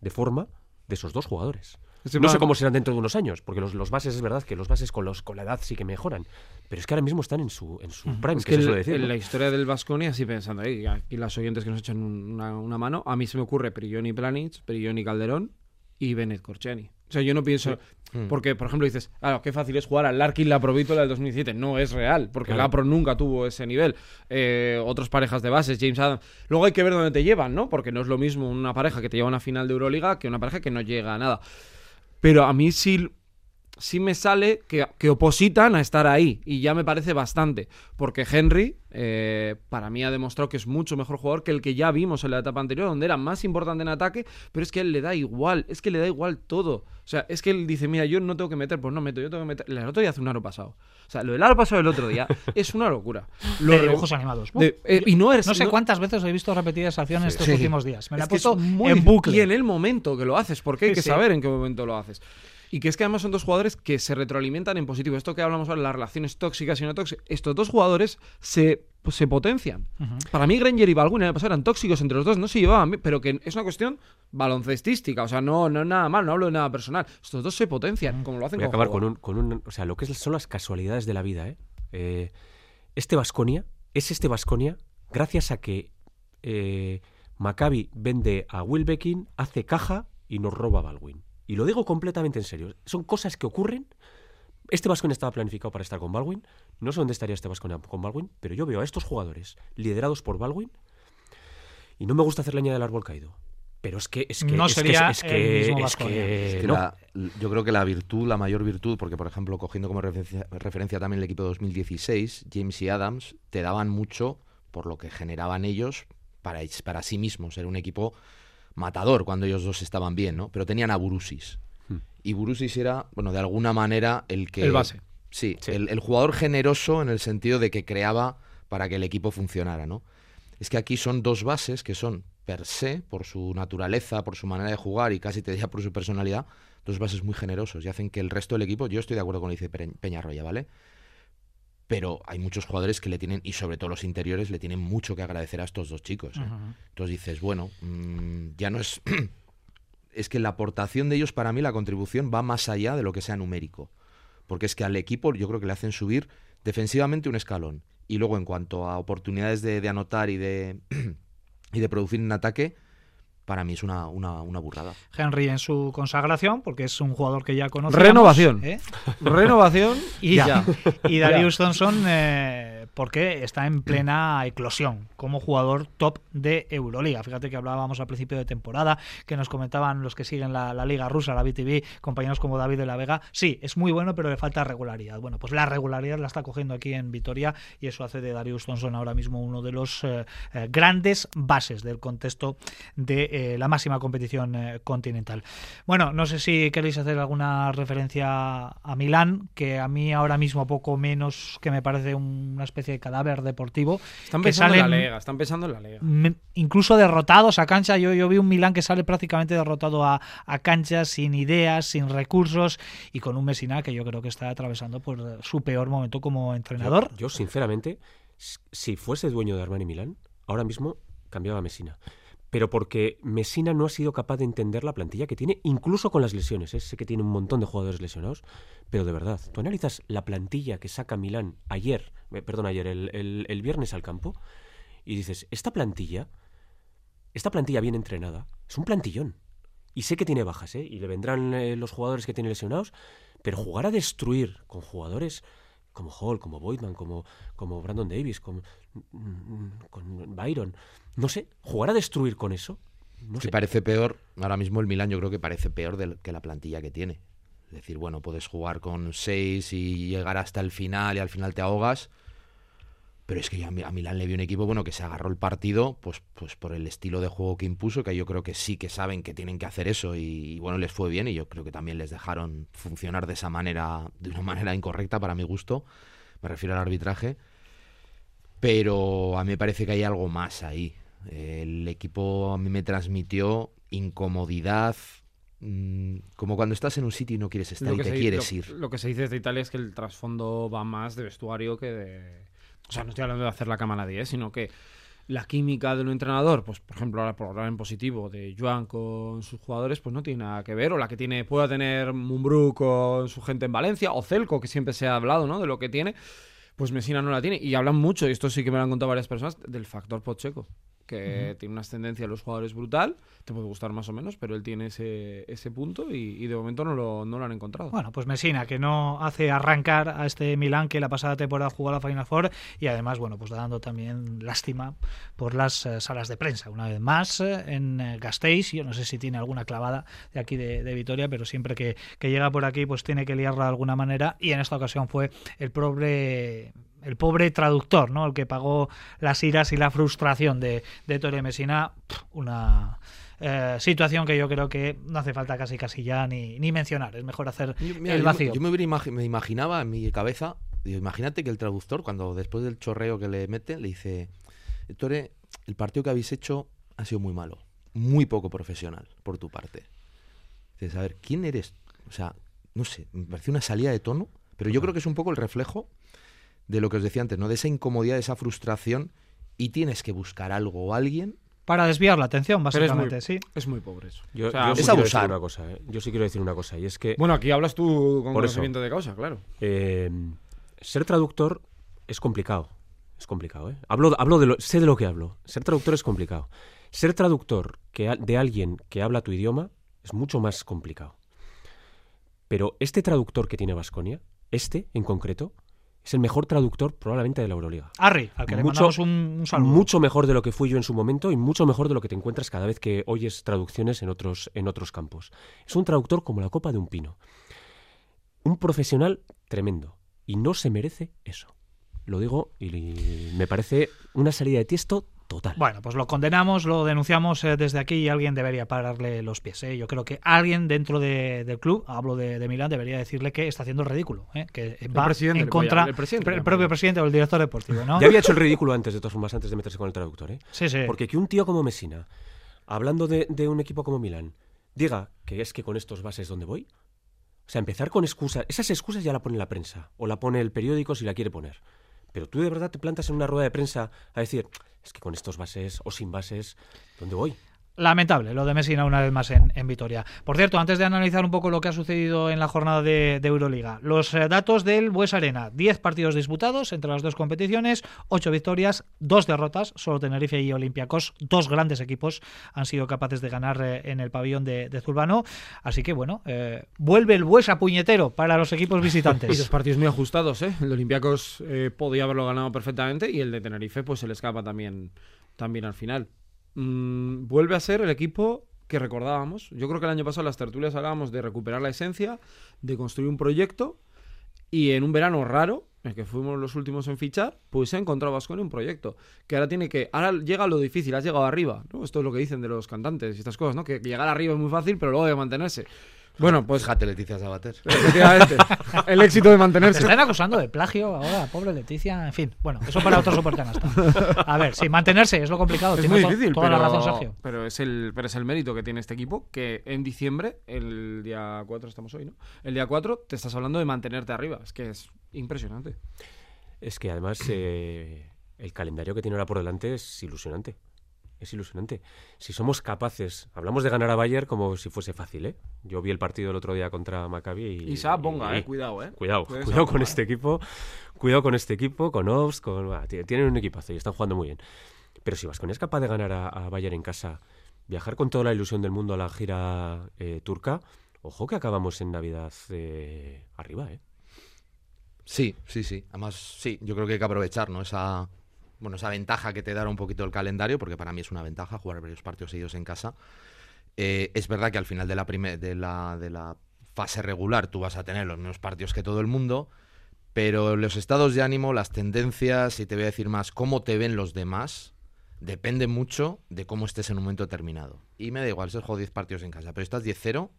de forma de esos dos jugadores. No sé cómo serán dentro de unos años, porque los, los bases es verdad que los bases con, los, con la edad sí que mejoran, pero es que ahora mismo están en su, en su prime, Es que, decir. en la historia del Vasconia, así pensando, ahí, aquí las oyentes que nos echan un- una, una mano, a mí se me ocurre Prigioni Planic, Prigioni Calderón y Bennett Corcheni, O sea, yo no pienso. Mm. Porque, por ejemplo, dices, claro, qué fácil es jugar al Larkin la Provítola del 2017. No es real, porque Claro. la Pro nunca tuvo ese nivel. Eh, otras parejas de bases, James Adams. Luego hay que ver dónde te llevan, ¿no? Porque no es lo mismo una pareja que te lleva a una final de Euroliga que una pareja que no llega a nada. Pero a mí sí, sí me sale que, que opositan a estar ahí. Y ya me parece bastante. Porque Henry, eh, para mí, ha demostrado que es mucho mejor jugador que el que ya vimos en la etapa anterior, donde era más importante en ataque, pero es que a él le da igual. Es que le da igual todo. O sea, es que él dice, mira, yo no tengo que meter, pues no meto, yo tengo que meter. El otro día hace un aro pasado. O sea, lo del aro pasado del otro día es una locura. Lo de dibujos animados. de- eh, y no, sé no- cuántas veces he visto repetidas acción estos Sí. últimos días. Me la he puesto muy en bucle. Y en el momento que lo haces, porque hay Sí, que saber en qué momento lo haces. Y que es que además son dos jugadores que se retroalimentan en positivo. Esto que hablamos ahora, las relaciones tóxicas y no tóxicas. Estos dos jugadores se, pues, se potencian. Para mí, Granger y Baldwin en el pasado eran tóxicos entre los dos, no se llevaban bien, pero que es una cuestión baloncestística. O sea, no, no nada mal, no hablo de nada personal. Estos dos se potencian, como lo hacen Voy a acabar con un, con un. O sea, lo que son las casualidades de la vida, ¿eh? Eh, este Vasconia es este Vasconia gracias a que eh, Maccabi vende a Wilbekin, hace caja y nos roba a Baldwin. Y lo digo completamente en serio. Son cosas que ocurren. Este Vasconia estaba planificado para estar con Baldwin. No sé dónde estaría este Vasconia con Baldwin, pero yo veo a estos jugadores liderados por Baldwin y no me gusta hacer leña del árbol caído. Pero es que es que No es que- sería es el que, mismo es que Es que no. la- yo creo que la virtud, la mayor virtud, porque por ejemplo, cogiendo como referencia, referencia también el equipo de 2016, James y Adams te daban mucho por lo que generaban ellos para, para sí mismos. Era un equipo matador cuando ellos dos estaban bien, ¿no? Pero tenían a Burusis. Hmm. Y Burusis era, bueno, de alguna manera el que... El base. Sí, Sí. El, el jugador generoso en el sentido de que creaba para que el equipo funcionara, ¿no? Es que aquí son dos bases que son per se, por su naturaleza, por su manera de jugar y casi te diría por su personalidad, dos bases muy generosos y hacen que el resto del equipo, yo estoy de acuerdo con lo que dice Pe- Peñarroya, ¿vale? Pero hay muchos jugadores que le tienen, y sobre todo los interiores, le tienen mucho que agradecer a estos dos chicos. ¿eh? Entonces dices, bueno, mm, ya no es... es que la aportación de ellos, para mí, la contribución va más allá de lo que sea numérico. Porque es que al equipo yo creo que le hacen subir defensivamente un escalón. Y luego en cuanto a oportunidades de, de anotar y de, y de producir en ataque, para mí es una, una, una burrada. Henry en su consagración, porque es un jugador que ya conoce. Renovación. Renovación Y, ya. y Darius Thompson, eh, porque está en plena eclosión como jugador top de Euroliga. Fíjate que hablábamos al principio de temporada, que nos comentaban los que siguen la, Liga Rusa, la BTV, compañeros como David de la Vega. Sí, es muy bueno, pero le falta regularidad. Bueno, pues la regularidad la está cogiendo aquí en Vitoria y eso hace de Darius Thompson ahora mismo uno de los eh, eh, grandes bases del contexto de eh, la máxima competición continental. Bueno, no sé si queréis hacer alguna referencia a Milán, que a mí ahora mismo poco menos que me parece una especie de cadáver deportivo. Están que pensando en la Lega, están pensando en la Lega. incluso derrotados a cancha. Yo, yo vi un Milán que sale prácticamente derrotado a, a cancha, sin ideas, sin recursos y con un Messina que yo creo que está atravesando por su peor momento como entrenador. Yo, yo, sinceramente, si fuese dueño de Armani Milán, ahora mismo cambiaba a Messina. Pero porque Messina no ha sido capaz de entender la plantilla que tiene, incluso con las lesiones. ¿eh? Sé que tiene un montón de jugadores lesionados, pero de verdad, tú analizas la plantilla que saca Milán ayer, eh, perdón, ayer, el, el- el viernes al campo, y dices, esta plantilla, esta plantilla bien entrenada, es un plantillón. Y sé que tiene bajas, ¿eh? Y le vendrán eh, los jugadores que tiene lesionados, pero jugar a destruir con jugadores como Hall, como Boydman, como, como Brandon Davis, como, mm, con Byron, no sé, jugar a destruir con eso, no que sé. parece peor, ahora mismo el Milan yo creo que parece peor del- que la plantilla que tiene. Es decir, bueno, puedes jugar con seis y llegar hasta el final y al final te ahogas. Pero es que ya a Mi- a Milán le vio un equipo bueno que se agarró el partido pues, pues por el estilo de juego que impuso, que yo creo que sí que saben que tienen que hacer eso y, y bueno, les fue bien y yo creo que también les dejaron funcionar de esa manera, de una manera incorrecta para mi gusto, me refiero al arbitraje, pero a mí me parece que hay algo más ahí. El equipo a mí me transmitió incomodidad, mm, como cuando estás en un sitio y no quieres estar y te se- quieres lo- ir. Lo que se dice de Italia es que el trasfondo va más de vestuario que de. O sea, no estoy hablando de hacer la cama a nadie, sino que la química de un entrenador, pues por ejemplo, ahora por hablar en positivo de Joan con sus jugadores, pues no tiene nada que ver. O la que tiene, pueda tener Mumbrú con su gente en Valencia, o Celco, que siempre se ha hablado, ¿no? De lo que tiene. Pues Messina no la tiene. Y hablan mucho, y esto sí que me lo han contado varias personas, del factor Pocheco. Que tiene una ascendencia de los jugadores brutal. Te puede gustar más o menos, pero él tiene ese, ese punto y, y de momento no lo, no lo han encontrado. Bueno, pues Messina, que no hace arrancar a este Milán que la pasada temporada jugó a la Final Four y además, bueno, pues dando también lástima por las eh, salas de prensa. Una vez más, eh, en eh, Gasteiz, yo no sé si tiene alguna clavada de aquí de, de Vitoria, pero siempre que, que llega por aquí, pues tiene que liarla de alguna manera y en esta ocasión fue el pobre el pobre traductor, ¿no? El que pagó las iras y la frustración de, de Torre Messina, una eh, situación que yo creo que no hace falta casi casi ya ni, ni mencionar. Es mejor hacer Yo- mira, el vacío. Yo, me, hubiera imagi- me imaginaba en mi cabeza, digo, imagínate que el traductor, cuando después del chorreo que le mete, le dice, Tore, el partido que habéis hecho ha sido muy malo, muy poco profesional por tu parte. Dices, a ver, ¿quién eres? O sea, no sé, me parece una salida de tono, pero yo creo que es un poco el reflejo de lo que os decía antes, ¿no? De esa incomodidad, de esa frustración, y tienes que buscar algo o alguien Para desviar la atención, Pero es muy- básicamente, sí. Es muy pobre eso. Yo, O sea, yo sí es quiero abusar. decir una cosa, ¿eh? Yo sí quiero decir una cosa, y es que Bueno, aquí hablas tú con Por eso. conocimiento de causa, claro. eh, ser traductor es complicado. Es complicado, ¿eh? Hablo, hablo de lo, sé de lo que hablo. Ser traductor es complicado. Ser traductor que, de alguien que habla tu idioma es mucho más complicado. Pero este traductor que tiene Vasconia, este en concreto, es el mejor traductor probablemente de la Euroliga. Arri, al que le Mucho- mandamos un, un saludo. Mucho mejor de lo que fui yo en su momento y mucho mejor de lo que te encuentras cada vez que oyes traducciones en otros, en otros campos. Es un traductor como la copa de un pino. Un profesional tremendo. Y no se merece eso. Lo digo y me parece una salida de tiesto total. Bueno, pues lo condenamos, lo denunciamos eh, desde aquí y alguien debería pararle los pies. ¿eh? Yo creo que alguien dentro de- del club, hablo de, de Milán, debería decirle que está haciendo el ridículo, ¿eh? que va presidente en contra el presidente el propio presidente o el director deportivo, ¿no? Ya había hecho el ridículo antes, de todas formas, antes de meterse con el traductor. ¿eh? Sí, sí. Porque que un tío como Messina, hablando de, de un equipo como Milán, diga que es que con estos bases donde voy. O sea, empezar con excusas. Esas excusas ya la pone la prensa. O la pone el periódico si la quiere poner. Pero tú de verdad te plantas en una rueda de prensa a decir, es que con estos bases o sin bases, ¿dónde voy? Lamentable lo de Messina una vez más en, en Vitoria. Por cierto, antes de analizar un poco lo que ha sucedido en la jornada de, Euroliga, los eh, datos del Bues Arena: 10 partidos disputados entre las dos competiciones, 8 victorias, 2 derrotas. Solo Tenerife y Olympiacos, dos grandes equipos, han sido capaces de ganar eh, en el pabellón de, Zurbano. Así que bueno, eh, vuelve el Bues a puñetero para los equipos Y dos visitantes. partidos muy ajustados, ¿eh? El Olympiacos podía haberlo ganado perfectamente y el de Tenerife pues se le escapa también, también al final. Mm, vuelve a ser el equipo que recordábamos. Yo creo que el año pasado en las tertulias hablábamos de recuperar la esencia, de construir un proyecto y en un verano raro, en el que fuimos los últimos en fichar, pues se ha encontrado un proyecto que ahora tiene que ahora llega lo difícil, has llegado arriba, ¿no? Esto es lo que dicen de los cantantes y estas cosas, ¿no? Que llegar arriba es muy fácil, pero luego que mantenerse. Bueno, pues Fíjate, Leticia Sabater. efectivamente, el éxito de mantenerse. Se están acusando de plagio ahora, pobre Leticia. En fin, bueno, eso para otro supercanasta. A ver, sí, mantenerse es lo complicado. Es Tiene muy difícil, toda pero, la razón, Sergio. pero es el pero es el mérito que tiene este equipo que en diciembre, el día 4 estamos hoy, ¿no? El día 4 te estás hablando de mantenerte arriba, es que es impresionante. Es que además eh, el calendario que tiene ahora por delante es ilusionante. Es ilusionante. Si somos capaces, hablamos de ganar a Bayern como si fuese fácil, ¿eh? Yo vi el partido el otro día contra Maccabi y... Y Saab Bonga, y- eh, cuidado, eh. Cuidado, Cuidado, con este equipo, cuidado con este equipo, con Ops, con... tienen un equipazo y están jugando muy bien. Pero si Vasconia es capaz de ganar a, a Bayern en casa, viajar con toda la ilusión del mundo a la gira eh, turca, ojo que acabamos en Navidad eh, arriba, ¿eh? Sí, sí, sí. Además, sí, yo creo que hay que aprovechar, ¿no? Esa, bueno, esa ventaja que te da un poquito el calendario, porque para mí es una ventaja jugar varios partidos seguidos en casa. Eh, es verdad que al final de la, de, la, de la fase regular tú vas a tener los mismos partidos que todo el mundo, pero los estados de ánimo, las tendencias, y te voy a decir más, cómo te ven los demás, depende mucho de cómo estés en un momento determinado. Y me da igual, si has jugado 10 partidos en casa, pero estás 10-0,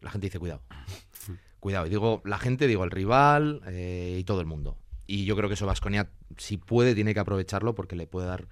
la gente dice cuidado. Cuidado, y digo la gente, digo el rival eh, y todo el mundo. Y yo creo que eso Vasconia, si puede, tiene que aprovecharlo porque le puede dar,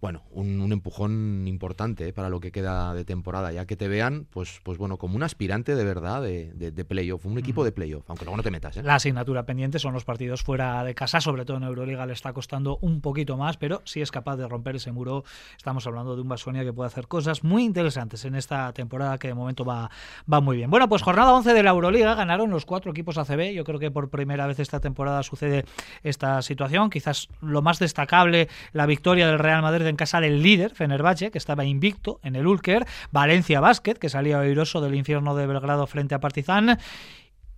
bueno, un, un empujón importante eh, para lo que queda de temporada. Ya que te vean, pues, pues bueno, como un aspirante de verdad de, de, de playoff, un equipo de playoff, aunque luego no te metas. ¿eh? La asignatura pendiente son los partidos fuera de casa, sobre todo en Euroliga le está costando un poquito más, pero si es capaz de romper ese muro, estamos hablando de un Basonia que puede hacer cosas muy interesantes en esta temporada que de momento va, va muy bien. Bueno, pues jornada 11 de la Euroliga, ganaron los cuatro equipos ACB, yo creo que por primera vez esta temporada sucede esta situación, quizás lo más destacable, la victoria del Real Madrid en casa del líder, Fenerbahce, que estaba invicto en el Ulker, Valencia Basket, que salía oiroso del infierno de Belgrado frente a Partizan,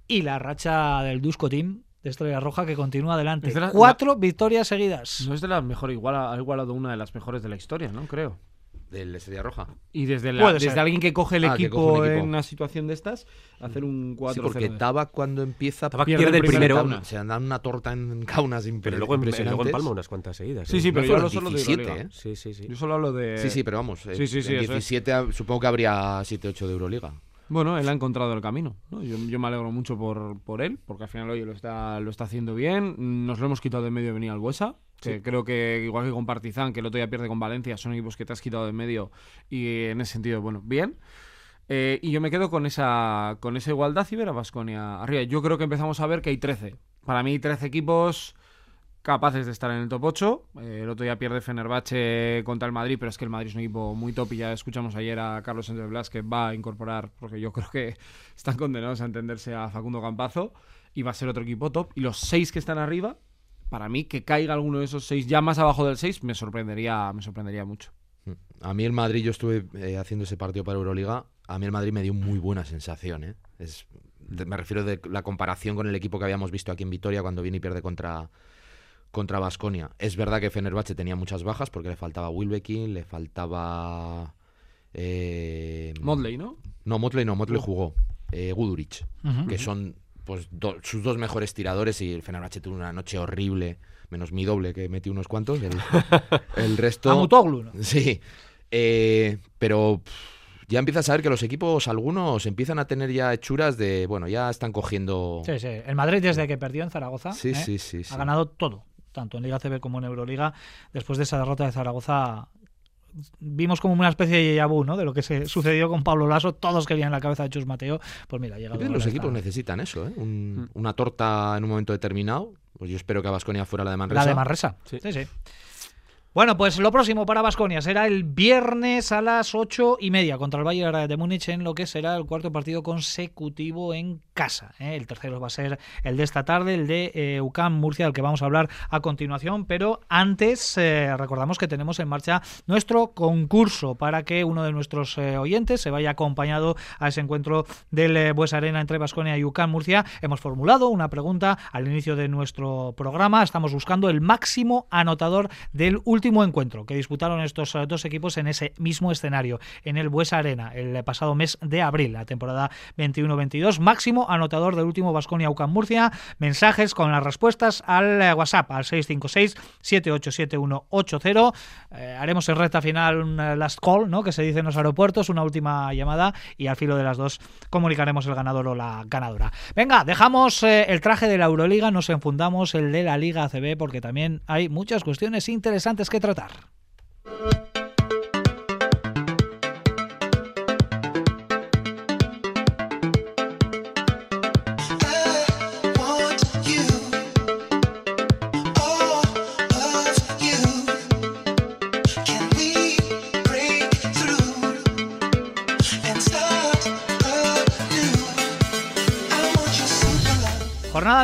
y la racha del Dusko Team de Estrella Roja que continúa adelante. La- Cuatro victorias seguidas. No es de las mejores, igual ha igualado una de las mejores de la historia, ¿no? Creo. Del Estrella Roja. Y desde, la- desde alguien que coge el Ah, que equipo, coge un equipo. en una situación de estas, hacer un 4-0. Sí, porque Tabac cuando empieza Tabac pierde pierde el el primer primero, Kaunas. se dan una torta en Kaunas pero luego, en- luego empalma unas cuantas seguidas. Sí, ¿eh? sí, pero yo hablo solo de 17, Euroliga. ¿eh? Sí, sí, sí. Yo solo hablo de... Sí, sí, pero vamos. eh, Sí, sí, sí, en eso es. 17 ah, supongo que habría 7-8 de Euroliga. Bueno, él ha encontrado el camino. ¿no? Yo, yo me alegro mucho por, por él, porque al final hoy lo está, lo está haciendo bien. Nos lo hemos quitado de medio de venir al Buesa. Que creo que igual que con Partizan, que el otro día pierde con Valencia, son equipos que te has quitado de medio y en ese sentido, bueno, bien. Eh, y yo me quedo con esa, con esa igualdad y ver a Baskonia arriba. Yo creo que empezamos a ver que hay 13. Para mí, 13 equipos capaces de estar en el top 8. Eh, el otro día pierde Fenerbahce contra el Madrid, pero es que el Madrid es un equipo muy top y ya escuchamos ayer a Carlos Sánchez Blas que va a incorporar, porque yo creo que están condenados a entenderse a Facundo Campazo y va a ser otro equipo top. Y los seis que están arriba, para mí que caiga alguno de esos seis ya más abajo del 6 me sorprendería, me sorprendería mucho. A mí el Madrid, yo estuve eh, haciendo ese partido para Euroliga, a mí el Madrid me dio muy buena sensación. ¿eh? Es, me refiero de la comparación con el equipo que habíamos visto aquí en Vitoria cuando viene y pierde contra contra Basconia. Es verdad que Fenerbahce tenía muchas bajas porque le faltaba Wilbekin, le faltaba... Eh, Modley, ¿no? No, Motley no, Motley jugó. Eh, Guduric, Ujú. que son pues do- sus dos mejores tiradores y el Fenerbahce tuvo una noche horrible, menos mi doble que metí unos cuantos. El, el resto... Amutoglu, ¿no? Sí, eh, pero ya empiezas a ver que los equipos, algunos, empiezan a tener ya hechuras de, bueno, ya están cogiendo... Sí, sí. El Madrid desde que perdió en Zaragoza Sí, ¿eh? sí, sí, sí. ha ganado todo, tanto en Liga CB como en Euroliga. Después de esa derrota de Zaragoza vimos como una especie de vu, ¿no? De lo que se sucedió con Pablo Lasso, todos querían la cabeza de Chus Mateo. Pues mira, ahora los esta- equipos necesitan eso, ¿eh? Un- Mm. Una torta en un momento determinado. Pues yo espero que a Basconia fuera la de Manresa. La de Manresa. Sí, Sí. sí. Bueno, pues lo próximo para Basconia será el viernes a las ocho y media contra el Bayern de Múnich en lo que será el cuarto partido consecutivo en casa. ¿eh? El tercero va a ser el de esta tarde, el de eh, UCAM Murcia, del que vamos a hablar a continuación. Pero antes eh, recordamos que tenemos en marcha nuestro concurso para que uno de nuestros eh, oyentes se vaya acompañado a ese encuentro del Bues Arena entre Basconia y UCAM Murcia. Hemos formulado una pregunta al inicio de nuestro programa. Estamos buscando el máximo anotador del último encuentro que disputaron estos eh, dos equipos en ese mismo escenario, en el Buesa Arena, el pasado mes de abril, la temporada 21-22. Máximo anotador del último Basconia UCAM Murcia. Mensajes con las respuestas al eh, WhatsApp, al 656-787180. Eh, haremos en recta final un last call, ¿no? que se dice en los aeropuertos, una última llamada y al filo de las dos comunicaremos el ganador o la ganadora. Venga, dejamos el traje de la Euroliga, nos enfundamos el de la Liga ACB porque también hay muchas cuestiones interesantes que tratar.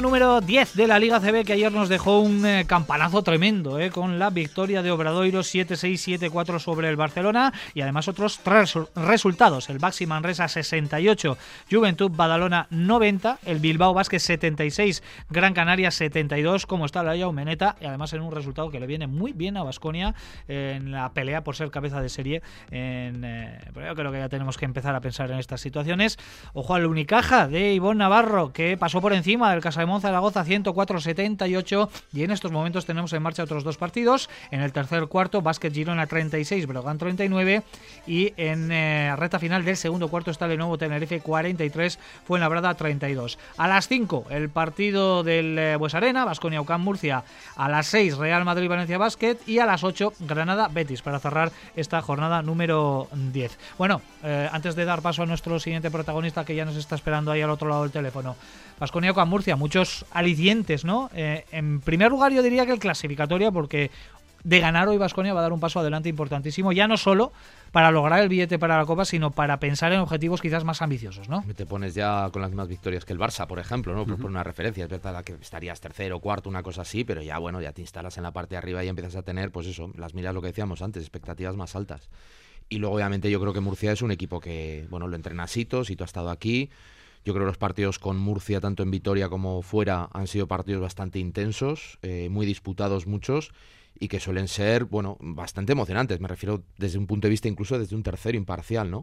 Número 10 de la Liga CB que ayer nos dejó un eh, campanazo tremendo eh, con la victoria de Obradoiro 7-6, 7-4 sobre el Barcelona y además otros tres resu- resultados. El Baxi Manresa 68, Juventud Badalona 90, el Bilbao Vázquez 76, Gran Canaria 72, como está la Meneta y además en un resultado que le viene muy bien a Basconia en la pelea por ser cabeza de serie. En, eh, pero yo creo que ya tenemos que empezar a pensar en estas situaciones. Ojo al Unicaja de Ivonne Navarro que pasó por encima del Casa de Zaragoza 104-78 y en estos momentos tenemos en marcha otros dos partidos. En el tercer cuarto, Básquet Girona 36, Brogan 39 y en eh, recta final del segundo cuarto está el nuevo Tenerife 43, Fuenlabrada 32. A las 5 el partido del eh, Bues Arena, Basconia Ucán Murcia. A las 6 Real Madrid Valencia Basket y a las 8 Granada Betis para cerrar esta jornada número 10. Bueno, eh, antes de dar paso a nuestro siguiente protagonista que ya nos está esperando ahí al otro lado del teléfono. Vasconia con Murcia, muchos alicientes, ¿no? Eh, en primer lugar, yo diría que el clasificatorio, porque de ganar hoy Vasconia va a dar un paso adelante importantísimo, ya no solo para lograr el billete para la Copa, sino para pensar en objetivos quizás más ambiciosos, ¿no? Te pones ya con las mismas victorias que el Barça, por ejemplo, ¿no? Por una referencia, es verdad que estarías tercero, cuarto, una cosa así, pero ya bueno, ya te instalas en la parte de arriba y empiezas a tener, pues eso, las miras lo que decíamos antes, expectativas más altas. Y luego obviamente yo creo que Murcia es un equipo que, bueno, lo entrena Sito, Sito ha estado aquí. Yo creo que los partidos con Murcia, tanto en Vitoria como fuera, han sido partidos bastante intensos, eh, muy disputados muchos y que suelen ser, bueno, bastante emocionantes. Me refiero desde un punto de vista incluso desde un tercero imparcial, ¿no?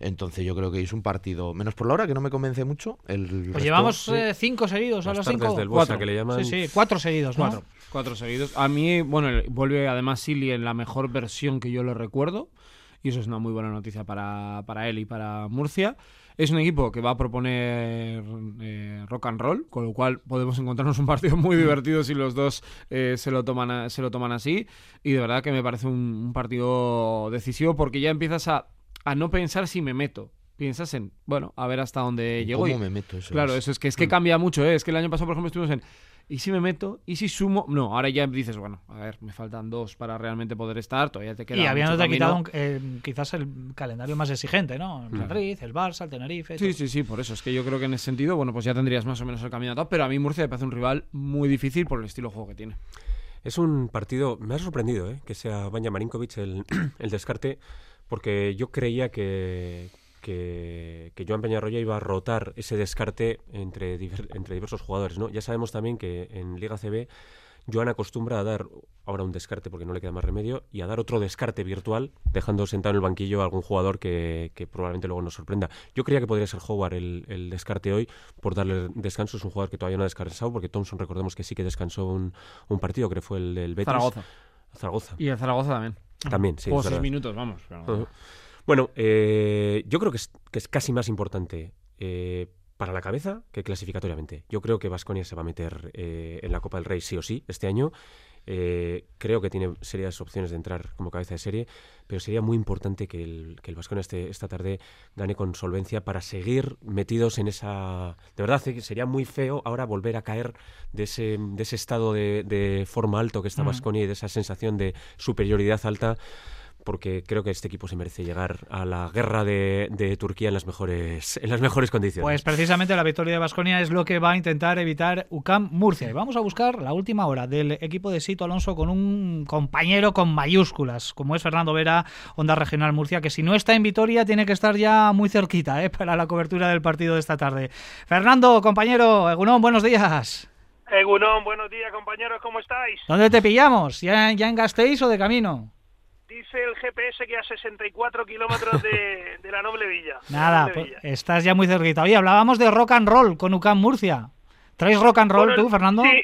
Entonces yo creo que es un partido, menos por la hora, que no me convence mucho. El Pues resto, llevamos sí. eh, cinco seguidos a Las los cinco. del Buesa, Cuatro. que le llaman. Sí, sí, cuatro seguidos, ¿no? Cuatro. Cuatro seguidos. A mí, bueno, el- vuelve además Silly en la mejor versión que yo le recuerdo. Y eso es una muy buena noticia para, para él y para Murcia. Es un equipo que va a proponer eh, rock and roll, con lo cual podemos encontrarnos un partido muy divertido si los dos eh, se, lo toman a- se lo toman así. Y de verdad que me parece un, un partido decisivo porque ya empiezas a, a no pensar si me meto. Piensas en, bueno, a ver hasta dónde llego. ¿Cómo y- me meto eso? Claro, es. eso es que es que cambia mucho, ¿eh? Es que el año pasado, por ejemplo, estuvimos en ¿y si me meto? ¿Y si sumo? No, ahora ya dices, bueno, a ver, me faltan dos para realmente poder estar, todavía te queda Y habiéndote quitado un- eh, quizás el calendario más exigente, ¿no? El Madrid, el Barça, el Tenerife. Sí, todo. sí, sí, por eso. Es que yo creo que en ese sentido, bueno, pues ya tendrías más o menos el camino atado, pero a mí Murcia me parece un rival muy difícil por el estilo de juego que tiene. Es un partido, me ha sorprendido ¿eh? que sea Banja Marinkovic el, el descarte, porque yo creía que, que, que Joan Peñarroya iba a rotar ese descarte entre, diver- entre diversos jugadores. ¿no? Ya sabemos también que en Liga CB Joan acostumbra a dar ahora un descarte porque no le queda más remedio y a dar otro descarte virtual, dejando sentado en el banquillo a algún jugador que, que probablemente luego nos sorprenda. Yo creía que podría ser Howard el, el descarte hoy por darle descanso. Es un jugador que todavía no ha descansado porque Thompson, recordemos que sí que descansó un, un partido, que fue el del Betis. Zaragoza. Zaragoza. Y el Zaragoza también. También, sí. Es seis minutos, vamos. pero-. Bueno, eh, yo creo que es, que es casi más importante eh, para la cabeza que clasificatoriamente. Yo creo que Vasconia se va a meter eh, en la Copa del Rey sí o sí este año. Eh, creo que tiene serias opciones de entrar como cabeza de serie, pero sería muy importante que el, que el Baskonia este, esta tarde gane con solvencia para seguir metidos en esa... De verdad, eh, sería muy feo ahora volver a caer de ese, de ese estado de, de forma alto que está Mm. Baskonia y de esa sensación de superioridad alta porque creo que este equipo se merece llegar a la guerra de, de Turquía en las mejores en las mejores condiciones. Pues precisamente la victoria de Basconia es lo que va a intentar evitar UCAM Murcia. Y vamos a buscar la última hora del equipo de Sito Alonso con un compañero con mayúsculas, como es Fernando Vera, Onda Regional Murcia, que si no está en Vitoria tiene que estar ya muy cerquita ¿eh? para la cobertura del partido de esta tarde. Fernando, compañero, Egunón, buenos días. Egunon, buenos días compañeros, ¿cómo estáis? ¿Dónde te pillamos? ¿Ya, ya en Gasteiz o de camino? Dice el GPS que a 64 kilómetros de, de la noble villa. Nada, noble pues, estás ya muy cerquita. Oye, hablábamos de rock and roll con UCAM Murcia. ¿Traes rock and roll Bueno, tú, Fernando? Sí,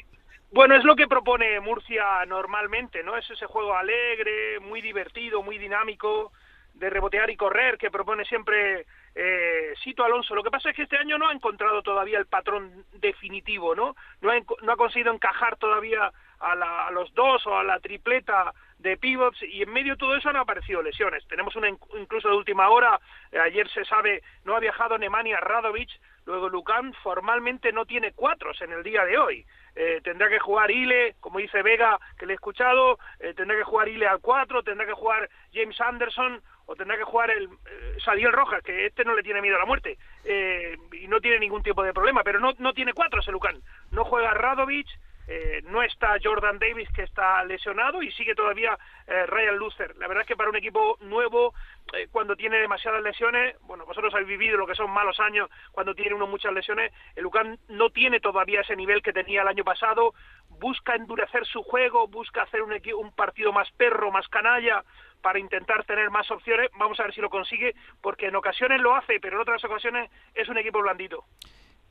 bueno, es lo que propone Murcia normalmente, ¿no? Es ese juego alegre, muy divertido, muy dinámico, de rebotear y correr, que propone siempre eh, Sito Alonso. Lo que pasa es que este año no ha encontrado todavía el patrón definitivo, ¿no? No ha, no ha conseguido encajar todavía a, la- a los dos o a la tripleta de pivots y en medio de todo eso han aparecido lesiones. Tenemos una inc- incluso de última hora, eh, ayer se sabe, no ha viajado Nemanja Radovic, luego Lucan formalmente no tiene cuatros en el día de hoy. Eh, tendrá que jugar Ile, como dice Vega, que le he escuchado, eh, tendrá que jugar Ile al 4, tendrá que jugar James Anderson o tendrá que jugar el eh, Rojas, que este no le tiene miedo a la muerte eh, y no tiene ningún tipo de problema, pero no, no tiene cuatro ese Lucan. No juega Radovic, eh, no está Jordan Davis que está lesionado y sigue todavía eh, Ryan Luther. La verdad es que para un equipo nuevo, eh, cuando tiene demasiadas lesiones, bueno, vosotros habéis vivido lo que son malos años cuando tiene uno muchas lesiones, el Lucan no tiene todavía ese nivel que tenía el año pasado, busca endurecer su juego, busca hacer un, un partido más perro, más canalla, para intentar tener más opciones, vamos a ver si lo consigue, porque en ocasiones lo hace, pero en otras ocasiones es un equipo blandito.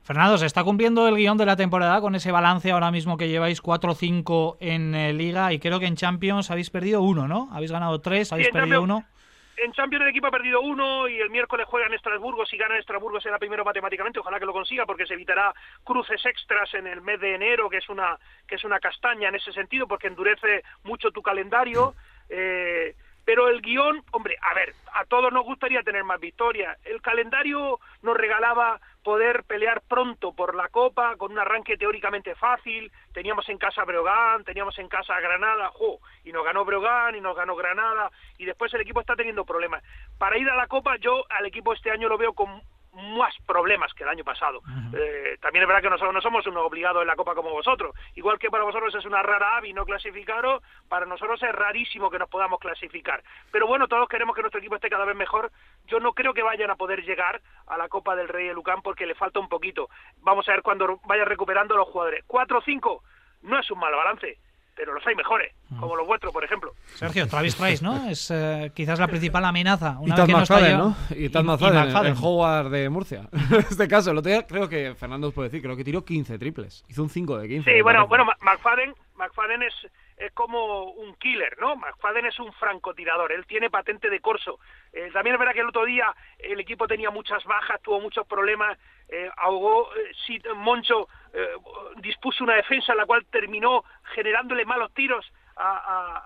Fernando, ¿se está cumpliendo el guion de la temporada con ese balance ahora mismo que lleváis 4-5 en eh, Liga y creo que en Champions habéis perdido uno, ¿no? Habéis ganado tres, habéis en perdido Champions- uno. En Champions el equipo ha perdido uno y el miércoles juega en Estrasburgo. Si gana en Estrasburgo será primero matemáticamente. Ojalá que lo consiga porque se evitará cruces extras en el mes de enero, que es una que es una castaña en ese sentido porque endurece mucho tu calendario. Eh, pero el guion, hombre, a ver, a todos nos gustaría tener más victorias. El calendario nos regalaba poder pelear pronto por la Copa con un arranque teóricamente fácil. Teníamos en casa a Breogán, teníamos en casa a Granada, ¡jo! y nos ganó Breogán y nos ganó Granada y después el equipo está teniendo problemas. Para ir a la Copa yo al equipo este año lo veo con más problemas que el año pasado. Eh, también es verdad que nosotros no somos unos obligados en la Copa como vosotros. Igual que para vosotros es una rara ave y no clasificaros, para nosotros es rarísimo que nos podamos clasificar. Pero bueno, todos queremos que nuestro equipo esté cada vez mejor. Yo no creo que vayan a poder llegar a la Copa del Rey de Lucán porque le falta un poquito. Vamos a ver cuando vayan recuperando los jugadores. 4 o 5 no es un mal balance, pero los hay mejores, como los vuestros, por ejemplo. Sergio, Travis Price, ¿no? Es eh, quizás la principal amenaza. Y Una Tad vez que no. Y Tad y- y McFadden, el- el Howard de Murcia. en este caso, el otro día creo que Fernando os puede decir, creo que tiró 15 triples. Hizo un 5 de 15. Sí, bueno, parece. bueno, McFadden, McFadden es, es como un killer, ¿no? McFadden es un francotirador, él tiene patente de corso. Eh, también es verdad que el otro día el equipo tenía muchas bajas, tuvo muchos problemas, eh, ahogó, eh, Moncho eh, dispuso una defensa en la cual terminó generándole malos tiros a,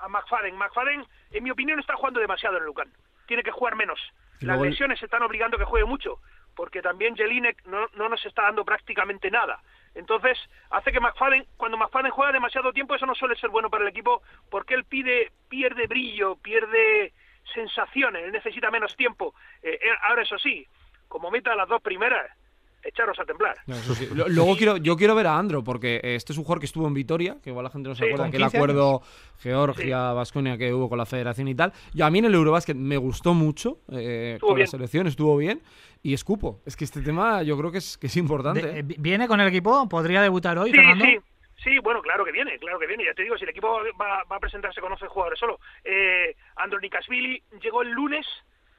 a, a McFadden. McFadden, en mi opinión, está jugando demasiado en el Lucan, tiene que jugar menos. Las el- lesiones se están obligando a que juegue mucho, porque también Jelinek no, no nos está dando prácticamente nada. Entonces, hace que McFadden, cuando McFadden juega demasiado tiempo, eso no suele ser bueno para el equipo, porque él pide, pierde brillo, pierde sensaciones, él necesita menos tiempo. Eh, eh, ahora, eso sí, como meta las dos primeras, echaros a temblar. No, eso sí. Lo- Luego quiero, yo quiero ver a Andro, porque eh, este es un jugador que estuvo en Vitoria, que igual la gente no se Sí, acuerda, que el 15 acuerdo Georgia-Vasconia que hubo con la federación y tal. Yo a mí en el Eurobasket me gustó mucho, eh, con bien. la selección estuvo bien, y escupo. Es que este tema yo creo que es, que es importante. De- ¿eh? eh, ¿Viene con el equipo? ¿Podría debutar hoy, Sí, Fernando? sí, sí, bueno, claro que viene, claro que viene. Ya te digo, si el equipo va, va a presentarse con 11 jugadores solo. Eh, Andronikashvili llegó el lunes.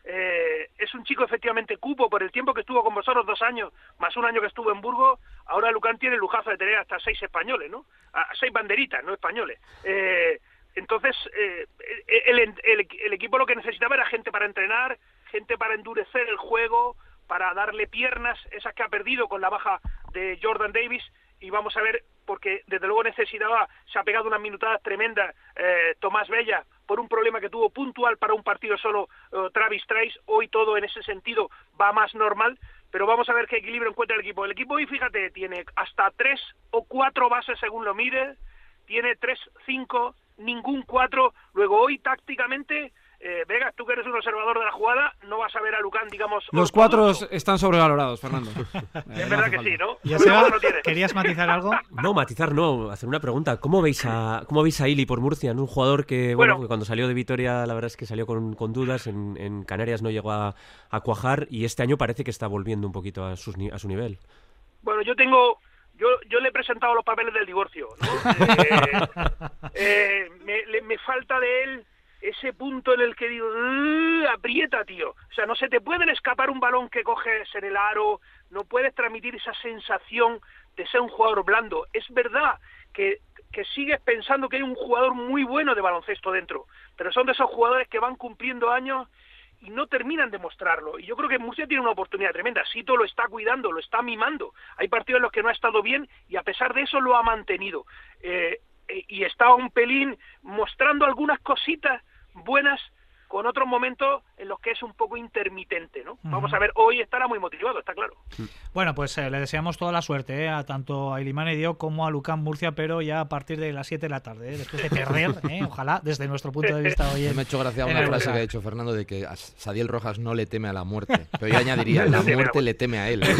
Eh, es un chico efectivamente cupo por el tiempo que estuvo con vosotros, dos años, más un año que estuvo en Burgos. Ahora Lucán tiene el lujazo de tener hasta seis españoles, ¿no? Seis banderitas, no españoles. Eh, entonces, eh, el- el equipo lo que necesitaba era gente para entrenar, gente para endurecer el juego, para darle piernas, esas que ha perdido con la baja de Jordan Davis, y vamos a ver, porque desde luego necesitaba, se ha pegado unas minutadas tremendas eh, Tomás Bella por un problema que tuvo puntual para un partido solo eh, Travis Trice, hoy todo en ese sentido va más normal, pero vamos a ver qué equilibrio encuentra el equipo. El equipo hoy, fíjate, tiene hasta tres o cuatro bases según lo mire, tiene tres, cinco, ningún cuatro, luego hoy tácticamente... Eh, Vegas, tú que eres un observador de la jugada, no vas a ver a Lucán, digamos... Los cuatro están sobrevalorados, Fernando. Es verdad que sí, ¿no? ¿Y Seba, no querías matizar algo? No, matizar no, hacer una pregunta. ¿Cómo veis a, cómo veis a Ili por Murcia? Un jugador que, bueno, Bueno. que cuando salió de Vitoria, la verdad es que salió con, con dudas. En, en Canarias no llegó a, a cuajar y este año parece que está volviendo un poquito a, sus ni- a su nivel. Bueno, yo tengo, yo, yo le he presentado los papeles del divorcio. ¿no? Eh, eh, me, le- me falta de él ese punto en el que digo, "Uh, aprieta, tío. O sea, no se te pueden escapar un balón que coges en el aro, no puedes transmitir esa sensación de ser un jugador blando. Es verdad que, que sigues pensando que hay un jugador muy bueno de baloncesto dentro, pero son de esos jugadores que van cumpliendo años y no terminan de mostrarlo. Y yo creo que Murcia tiene una oportunidad tremenda. Sito lo está cuidando, lo está mimando. Hay partidos en los que no ha estado bien y a pesar de eso lo ha mantenido. Eh, eh, y está un pelín mostrando algunas cositas buenas con otros momentos en los que es un poco intermitente, ¿no? Vamos a ver, hoy estará muy motivado, está claro. Bueno, pues eh, le deseamos toda la suerte eh, a tanto a Ilimán Edio como a Lucán Murcia, pero ya a partir de las 7 de la tarde, eh, después de perder, eh, ojalá, desde nuestro punto de vista hoy. en- Me ha hecho gracia una frase que ha dicho Fernando de que a Sadiel Rojas no le teme a la muerte. Pero yo añadiría, la muerte le teme a él.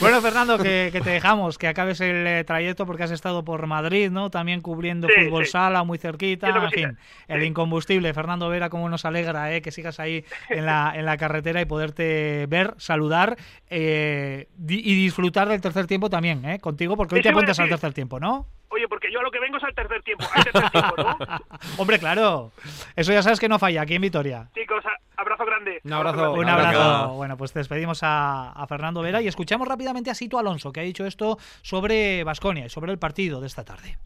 Bueno, Fernando, que, que te dejamos, que acabes el eh, trayecto porque has estado por Madrid, ¿no? También cubriendo Sí, fútbol sí. sala, muy cerquita, en fin, el Fernando Vera, cómo nos alegra ¿eh? que sigas ahí en la, en la carretera y poderte ver, saludar eh, y disfrutar del tercer tiempo también, ¿eh? Contigo, porque hoy te apuntas al tercer tiempo, ¿no? Oye, porque yo a lo que vengo es al tercer tiempo, al tercer tiempo, ¿no? Hombre, claro. Eso ya sabes que no falla aquí en Vitoria. Chicos, abrazo grande. Un abrazo. grande. Un abrazo. Bueno, pues despedimos a, a Fernando Vera y escuchamos rápidamente a Sito Alonso, que ha dicho esto sobre Vasconia y sobre el partido de esta tarde.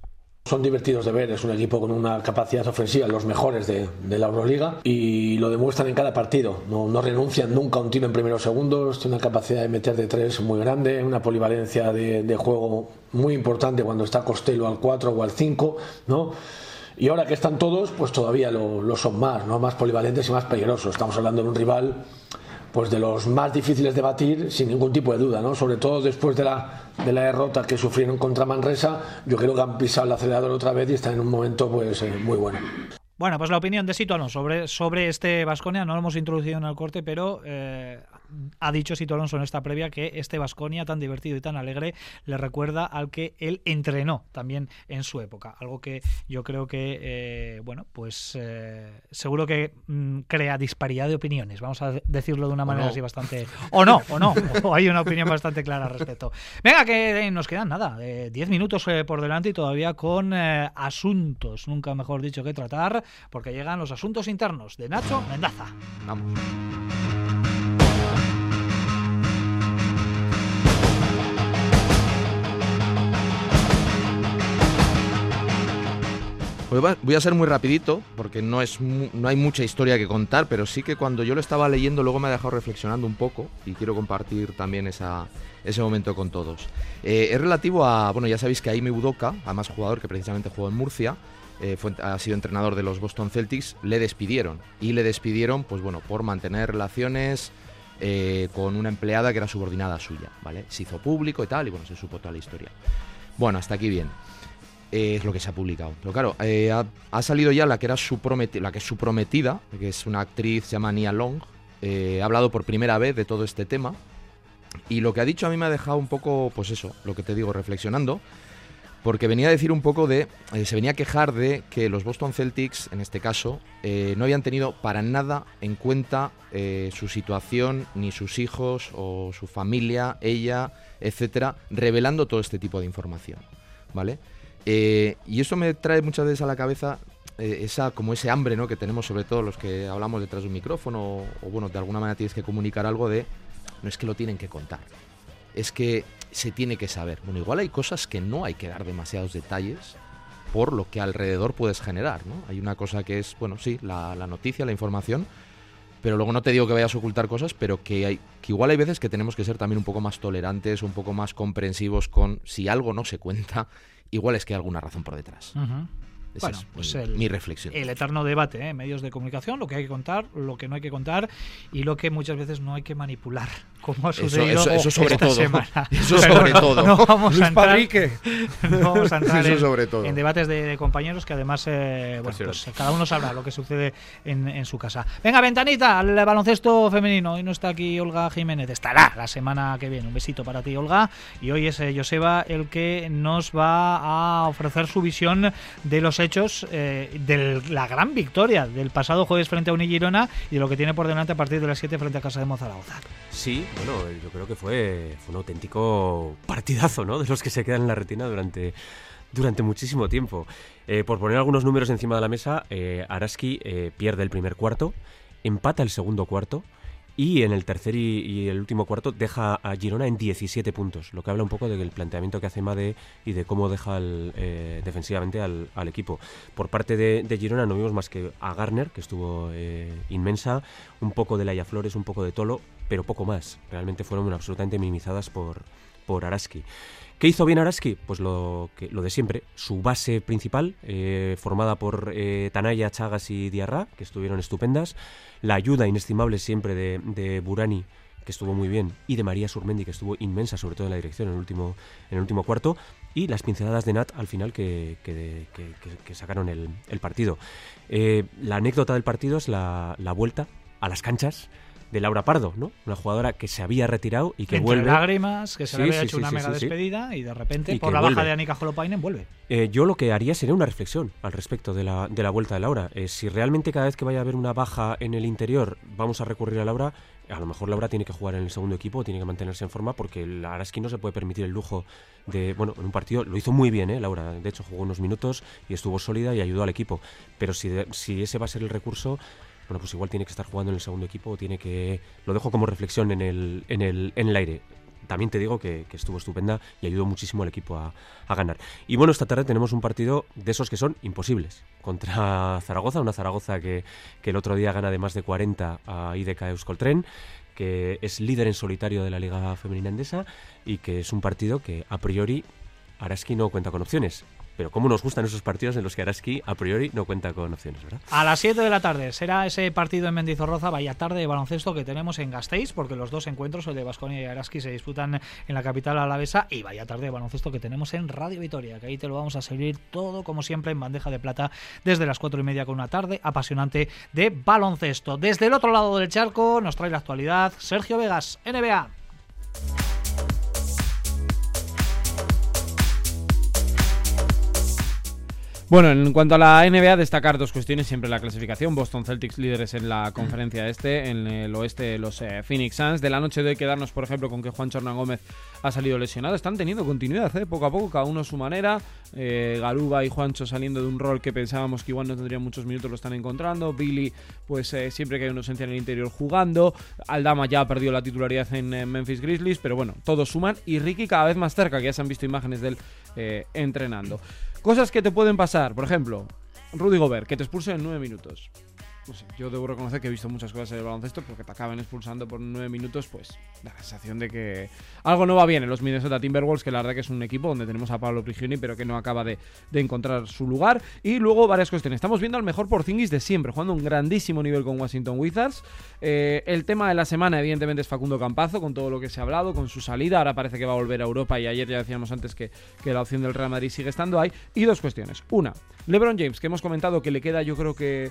Son divertidos de ver, es un equipo con una capacidad ofensiva, los mejores de, de la Euroliga, y lo demuestran en cada partido. No, no renuncian nunca a un tiro en primeros segundos, tienen una capacidad de meter de tres muy grande, una polivalencia de, de juego muy importante cuando está Costello al 4 o al 5, ¿no? Y ahora que están todos, pues todavía lo, lo son más, ¿no? Más polivalentes y más peligrosos. Estamos hablando de un rival pues de los más difíciles de batir sin ningún tipo de duda, ¿no? Sobre todo después de la, de la derrota que sufrieron contra Manresa, yo creo que han pisado el acelerador otra vez y están en un momento pues eh, muy bueno. Bueno, pues la opinión de Sito Alonso sobre, sobre este Vasconia, no lo hemos introducido en el corte, pero eh, ha dicho Sito Alonso en esta previa que este Vasconia tan divertido y tan alegre le recuerda al que él entrenó también en su época. Algo que yo creo que, eh, bueno, pues eh, seguro que mm, crea disparidad de opiniones, vamos a decirlo de una manera no. así bastante... O no, o no, o hay una opinión bastante clara al respecto. Venga, que eh, nos quedan nada, 10 minutos eh, por delante y todavía con eh, asuntos, nunca mejor dicho que tratar, porque llegan los asuntos internos de Nacho Mendaza. Vamos. Pues voy a ser muy rapidito porque no es no hay mucha historia que contar, pero sí que cuando yo lo estaba leyendo luego me ha dejado reflexionando un poco y quiero compartir también esa, ese momento con todos. Eh, es relativo a, bueno, ya sabéis que Aime Udoka, además jugador que precisamente jugó en Murcia, eh, fue- ha sido entrenador de los Boston Celtics, le despidieron. Y le despidieron, pues bueno, por mantener relaciones eh, con una empleada que era subordinada suya, ¿vale? Se hizo público y tal, y bueno, se supo toda la historia. Bueno, hasta aquí bien. Es lo que se ha publicado. Pero claro, eh, ha, salido ya la que era su la que es su prometida, que es una actriz, se llama Nia Long. eh, ha hablado por primera vez de todo este tema. Y lo que ha dicho a mí me ha dejado un poco, pues eso, lo que te digo, reflexionando. Porque venía a decir un poco de. eh, se venía a quejar de que los Boston Celtics, en este caso, no habían tenido para nada en cuenta su situación, ni sus hijos, o su familia, ella, etcétera, revelando todo este tipo de información. ¿Vale? Eh, y eso me trae muchas veces a la cabeza eh, esa, como ese hambre ¿no? que tenemos, sobre todo los que hablamos detrás de un micrófono, o, bueno, de alguna manera tienes que comunicar algo de. No es que lo tienen que contar es que se tiene que saber. Bueno, igual hay cosas que no hay que dar demasiados detalles por lo que alrededor puedes generar, ¿no? Hay una cosa que es, bueno, sí, la, la noticia, la información, pero luego no te digo que vayas a ocultar cosas, pero que, hay, que igual hay veces que tenemos que ser también un poco más tolerantes, un poco más comprensivos con si algo no se cuenta, igual es que hay alguna razón por detrás. Esa Bueno, es pues mi, el- mi reflexión. El eterno debate, ¿eh? medios de comunicación, lo que hay que contar, lo que no hay que contar y lo que muchas veces no hay que manipular, como ha Eso- sucedido eso- eso sobre esta todo. semana. Eso Pero sobre no- todo. No vamos a Luis entrar, Padrique. no vamos a entrar Eso en, sobre todo. en debates de, de compañeros que además eh, bueno, pues, cada uno sabrá lo que sucede en, en su casa. Venga, ventanita, al baloncesto femenino. Hoy no está aquí Olga Jiménez, estará la semana que viene. Un besito para ti, Olga. Y hoy es eh, Joseba el que nos va a ofrecer su visión de los hechos eh, de la gran victoria del pasado jueves frente a Unigirona y de lo que tiene por delante a partir de las 7 frente a Casa de Mozaragoza. Sí, bueno, yo creo que fue, un auténtico partidazo, ¿no? De los que se quedan en la retina durante, durante muchísimo tiempo. Eh, por poner algunos números encima de la mesa, eh, Araski eh, pierde el primer cuarto, empata el segundo cuarto y en el tercer y, el último cuarto deja a Girona en 17 puntos, lo que habla un poco del planteamiento que hace Made y de cómo deja eh, defensivamente al, equipo. Por parte de, de Girona no vimos más que a Garner, que estuvo eh, inmensa, un poco de Laia Flores, un poco de Tolo, pero poco más. Realmente fueron absolutamente minimizadas por, por Araski. ¿Qué hizo bien Araski? Pues lo, lo de siempre. Su base principal, eh, formada por eh, Tanaya, Chagas y Diarra, que estuvieron estupendas. La ayuda inestimable siempre de, Burani, que estuvo muy bien, y de María Surmendi, que estuvo inmensa, sobre todo en la dirección en el último, en último cuarto. Y las pinceladas de Nat al final que, que, sacaron el, partido. Eh, la anécdota del partido es la vuelta a las canchas de Laura Pardo, ¿no? Una jugadora que se había retirado y que Entre vuelve. lágrimas, que se le había sí, hecho sí, una mega despedida y de repente, Y por la baja de Anika Holopainen, vuelve. Eh, yo lo que haría sería una reflexión al respecto de la, de la vuelta de Laura. Eh, si realmente cada vez que vaya a haber una baja en el interior vamos a recurrir a Laura, a lo mejor Laura tiene que jugar en el segundo equipo, tiene que mantenerse en forma porque el Araski no se puede permitir el lujo de, bueno, en un partido lo hizo muy bien, ¿eh? Laura, de hecho jugó unos minutos y estuvo sólida y ayudó al equipo. Pero si, de- si ese va a ser el recurso, bueno, pues igual tiene que estar jugando en el segundo equipo o tiene que... Lo dejo como reflexión en el, en el, en el aire. También te digo que, estuvo estupenda y ayudó muchísimo al equipo a, a ganar. Y bueno, esta tarde tenemos un partido de esos que son imposibles. Contra Zaragoza, una Zaragoza que, que el otro día gana de más de 40 a IDK Euskoltren, que es líder en solitario de la Liga Femenina Endesa y que es un partido que a priori Araski no cuenta con opciones. Pero cómo nos gustan esos partidos en los que Araski a priori no cuenta con opciones, ¿verdad? A las 7 de la tarde será ese partido en Mendizorroza, vaya tarde de baloncesto que tenemos en Gasteiz, porque los dos encuentros, el de Basconia y Araski, se disputan en la capital alavesa, y vaya tarde de baloncesto que tenemos en Radio Vitoria, que ahí te lo vamos a seguir todo como siempre en bandeja de plata desde las 4 y media con una tarde apasionante de baloncesto. Desde el otro lado del charco nos trae la actualidad Sergio Vegas, NBA. Bueno, en cuanto a la NBA, destacar dos cuestiones siempre la clasificación. Boston Celtics líderes en la conferencia este, en el oeste los eh, Phoenix Suns. De la noche de hoy quedarnos, por ejemplo, con que Juan Hernán Gómez ha salido lesionado. Están teniendo continuidad, ¿eh? poco a poco, cada uno a su manera. Eh, Garuba y Juancho saliendo de un rol que pensábamos que igual no tendrían muchos minutos, lo están encontrando. Billy, pues eh, siempre que hay una ausencia en el interior jugando. Aldama ya ha perdido la titularidad en eh, Memphis Grizzlies, pero bueno, todos suman. Y Ricky cada vez más cerca, que ya se han visto imágenes de él entrenando. Cosas que te pueden pasar, por ejemplo, Rudy Gobert, que te expulse en 9 minutos. No sé, yo debo reconocer que he visto muchas cosas en el baloncesto porque te acaban expulsando por 9 minutos, pues la sensación de que algo no va bien en los Minnesota Timberwolves, que la verdad que es un equipo donde tenemos a Pablo Prigioni, pero que no acaba de, de encontrar su lugar. Y luego varias cuestiones. Estamos viendo al mejor Porzingis de siempre, jugando un grandísimo nivel con Washington Wizards. Eh, el tema de la semana, evidentemente, es Facundo Campazo, con todo lo que se ha hablado, con su salida. Ahora parece que va a volver a Europa y ayer ya decíamos antes que la opción del Real Madrid sigue estando ahí. Y dos cuestiones. Una, LeBron James, que hemos comentado que le queda yo creo que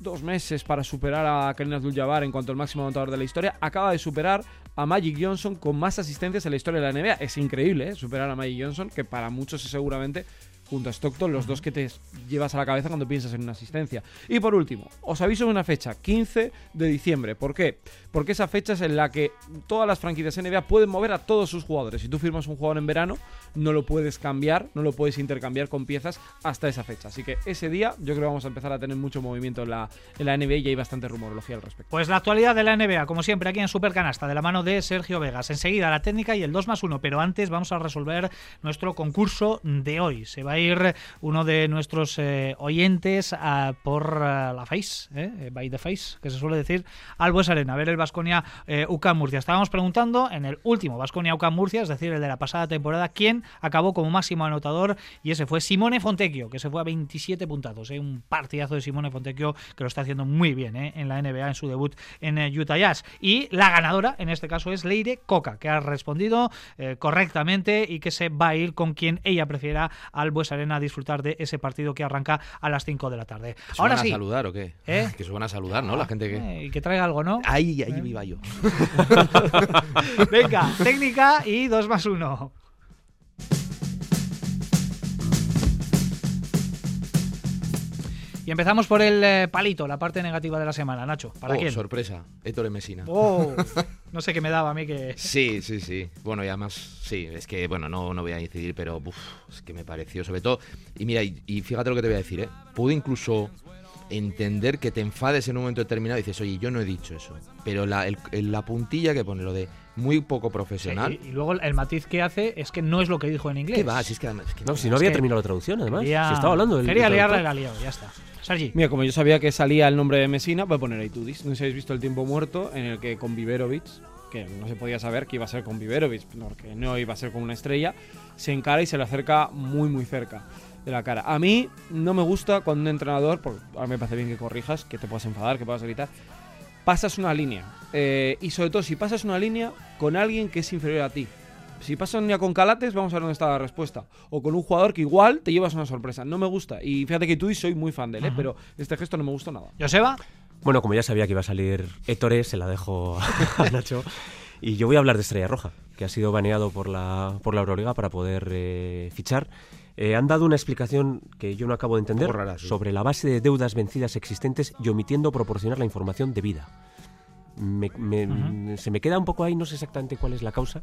dos meses para superar a Karim Abdul-Jabbar en cuanto al máximo anotador de la historia, acaba de superar a Magic Johnson con más asistencias en la historia de la NBA. Es increíble, ¿eh? Superar a Magic Johnson, que para muchos es seguramente junto a Stockton, los dos que te llevas a la cabeza cuando piensas en una asistencia. Y por último, os aviso de una fecha, 15 de diciembre. ¿Por qué? Porque esa fecha es en la que todas las franquicias NBA pueden mover a todos sus jugadores. Si tú firmas un jugador en verano, no lo puedes cambiar, no lo puedes intercambiar con piezas hasta esa fecha. Así que ese día yo creo que vamos a empezar a tener mucho movimiento en la, en la NBA y hay bastante rumorología al respecto. Pues la actualidad de la NBA, como siempre, aquí en Supercanasta, de la mano de Sergio Vegas. Enseguida la técnica y el 2 más 1, pero antes vamos a resolver nuestro concurso de hoy. Se va a ir uno de nuestros eh, oyentes por eh, la Face, eh, by the Face, que se suele decir, al Bues a ver el Vasconia UCAM Murcia. Estábamos preguntando en el último Vasconia UCAM Murcia, es decir, el de la pasada temporada, quién acabó como máximo anotador y ese fue Simone Fontecchio, que se fue a 27 puntazos. Un partidazo de Simone Fontecchio que lo está haciendo muy bien en la NBA en su debut en Utah Jazz. Y la ganadora, en este caso, es Leire Coca, que ha respondido correctamente y que se va a ir con quien ella prefiera al Bues Arena a disfrutar de ese partido que arranca a las 5 de la tarde. ¿Se Ahora van a sí. saludar o qué? ¿Eh? Que se van a saludar, ¿no? La gente que... Eh, y que traiga algo, ¿no? Ahí, ahí ¿Eh? iba yo. Venga, técnica y 2 más 1. Y empezamos por el eh, palito, la parte negativa de la semana, Nacho. ¿Para Oh, quién? sorpresa. Héctor Mesina. Oh, no sé qué me daba a mí que... Sí, sí, sí. Bueno, y además, sí, es que, bueno, no, no voy a incidir, pero uf, es que me pareció, sobre todo. Y mira, y, y fíjate lo que te voy a decir, ¿eh? Pude incluso entender que te enfades en un momento determinado y dices, oye, yo no he dicho eso. Pero la, el- el- la puntilla que pone lo de muy poco profesional. Y, y luego el matiz que hace es que no es lo que dijo en inglés. ¿Qué va? Si es que además. es que No, si no había que terminado la traducción, además. Quería, Si estaba hablando del. quería liarla la liado, ya está. Mira, como yo sabía que salía el nombre de Mesina, voy a poner ahí Tudis. No sé si habéis visto el tiempo muerto en el que con Viverovic, que no se podía saber que iba a ser con Viverovic, porque no iba a ser con una estrella, se encara y se le acerca muy, muy cerca de la cara. A mí no me gusta cuando un entrenador, porque ahora me parece bien que corrijas, que te puedas enfadar, que puedas gritar, pasas una línea. Eh, y sobre todo, si pasas una línea con alguien que es inferior a ti. Si una línea con Calates, vamos a ver dónde está la respuesta. O con un jugador que igual te llevas una sorpresa. No me gusta. Y fíjate que tú soy muy fan de él, ¿eh? Pero este gesto no me gusta nada. Joseba. Bueno, como ya sabía que iba a salir Ettore, se la dejo a Nacho. Y yo voy a hablar de Estrella Roja, que ha sido baneado por la, por la Euroliga para poder eh, fichar. Eh, han dado una explicación que yo no acabo de entender poco rara, sí. sobre la base de deudas vencidas existentes y omitiendo proporcionar la información debida. Me- me- Ujú. Se me queda un poco ahí, no sé exactamente cuál es la causa.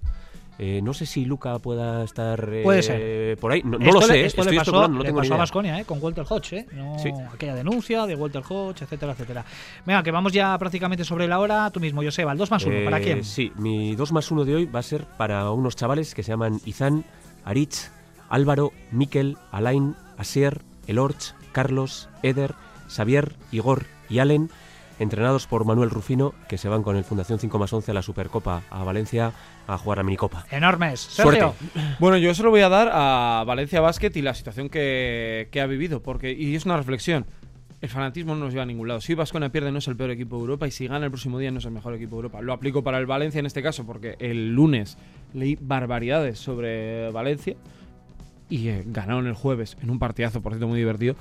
Eh, no sé si Luca pueda estar eh, Puede ser. por ahí. No, no lo le- sé, esto estoy le pasó, no le tengo pasó a idea. Baskonia, ¿eh? con Walter Hodge, ¿eh? No, Sí. aquella denuncia de Walter Hodge, etcétera, etcétera. Venga, que vamos ya prácticamente sobre la hora. Tú mismo, Joseba, el 2 más 1, ¿para Eh, quién? Sí, mi 2 más 1 de hoy va a ser para unos chavales que se llaman Izan, Aritz, Álvaro, Miquel, Alain, Asier, Elorch, Carlos, Eder, Xavier, Igor y Allen, entrenados por Manuel Rufino, que se van con el Fundación 5 más 11 a la Supercopa a Valencia a jugar a minicopa. Enormes. Sergio. Bueno, yo se lo voy a dar a Valencia Basket y la situación que, que ha vivido, porque y es una reflexión. El fanatismo no nos lleva a ningún lado. Si Vasconia pierde no es el peor equipo de Europa y si gana el próximo día no es el mejor equipo de Europa. Lo aplico para el Valencia en este caso porque el lunes leí barbaridades sobre Valencia y eh, ganaron el jueves en un partidazo, por cierto, muy divertido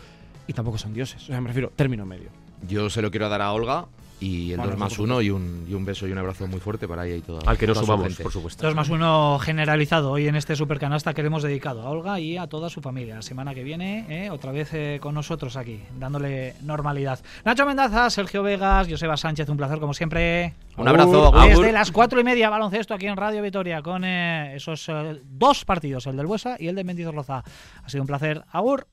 y tampoco son dioses. O sea, me refiero término medio. Yo se lo quiero dar a Olga y el Bueno, 2 más por 1 y un, y un beso y un abrazo muy fuerte para ella y toda Al que nos sumamos, gente. por supuesto. 2 más 1 generalizado hoy en este supercanasta que le hemos dedicado a Olga y a toda su familia. La semana que viene, eh, otra vez eh, con nosotros aquí, dándole normalidad. Nacho Mendaza, Sergio Vegas, Joseba Sánchez, un placer como siempre. Un abrazo, Desde agur. las cuatro y media, baloncesto aquí en Radio Vitoria con eh, esos eh, dos partidos, el del Buesa y el de Mendizorroza. Ha sido un placer. Agur.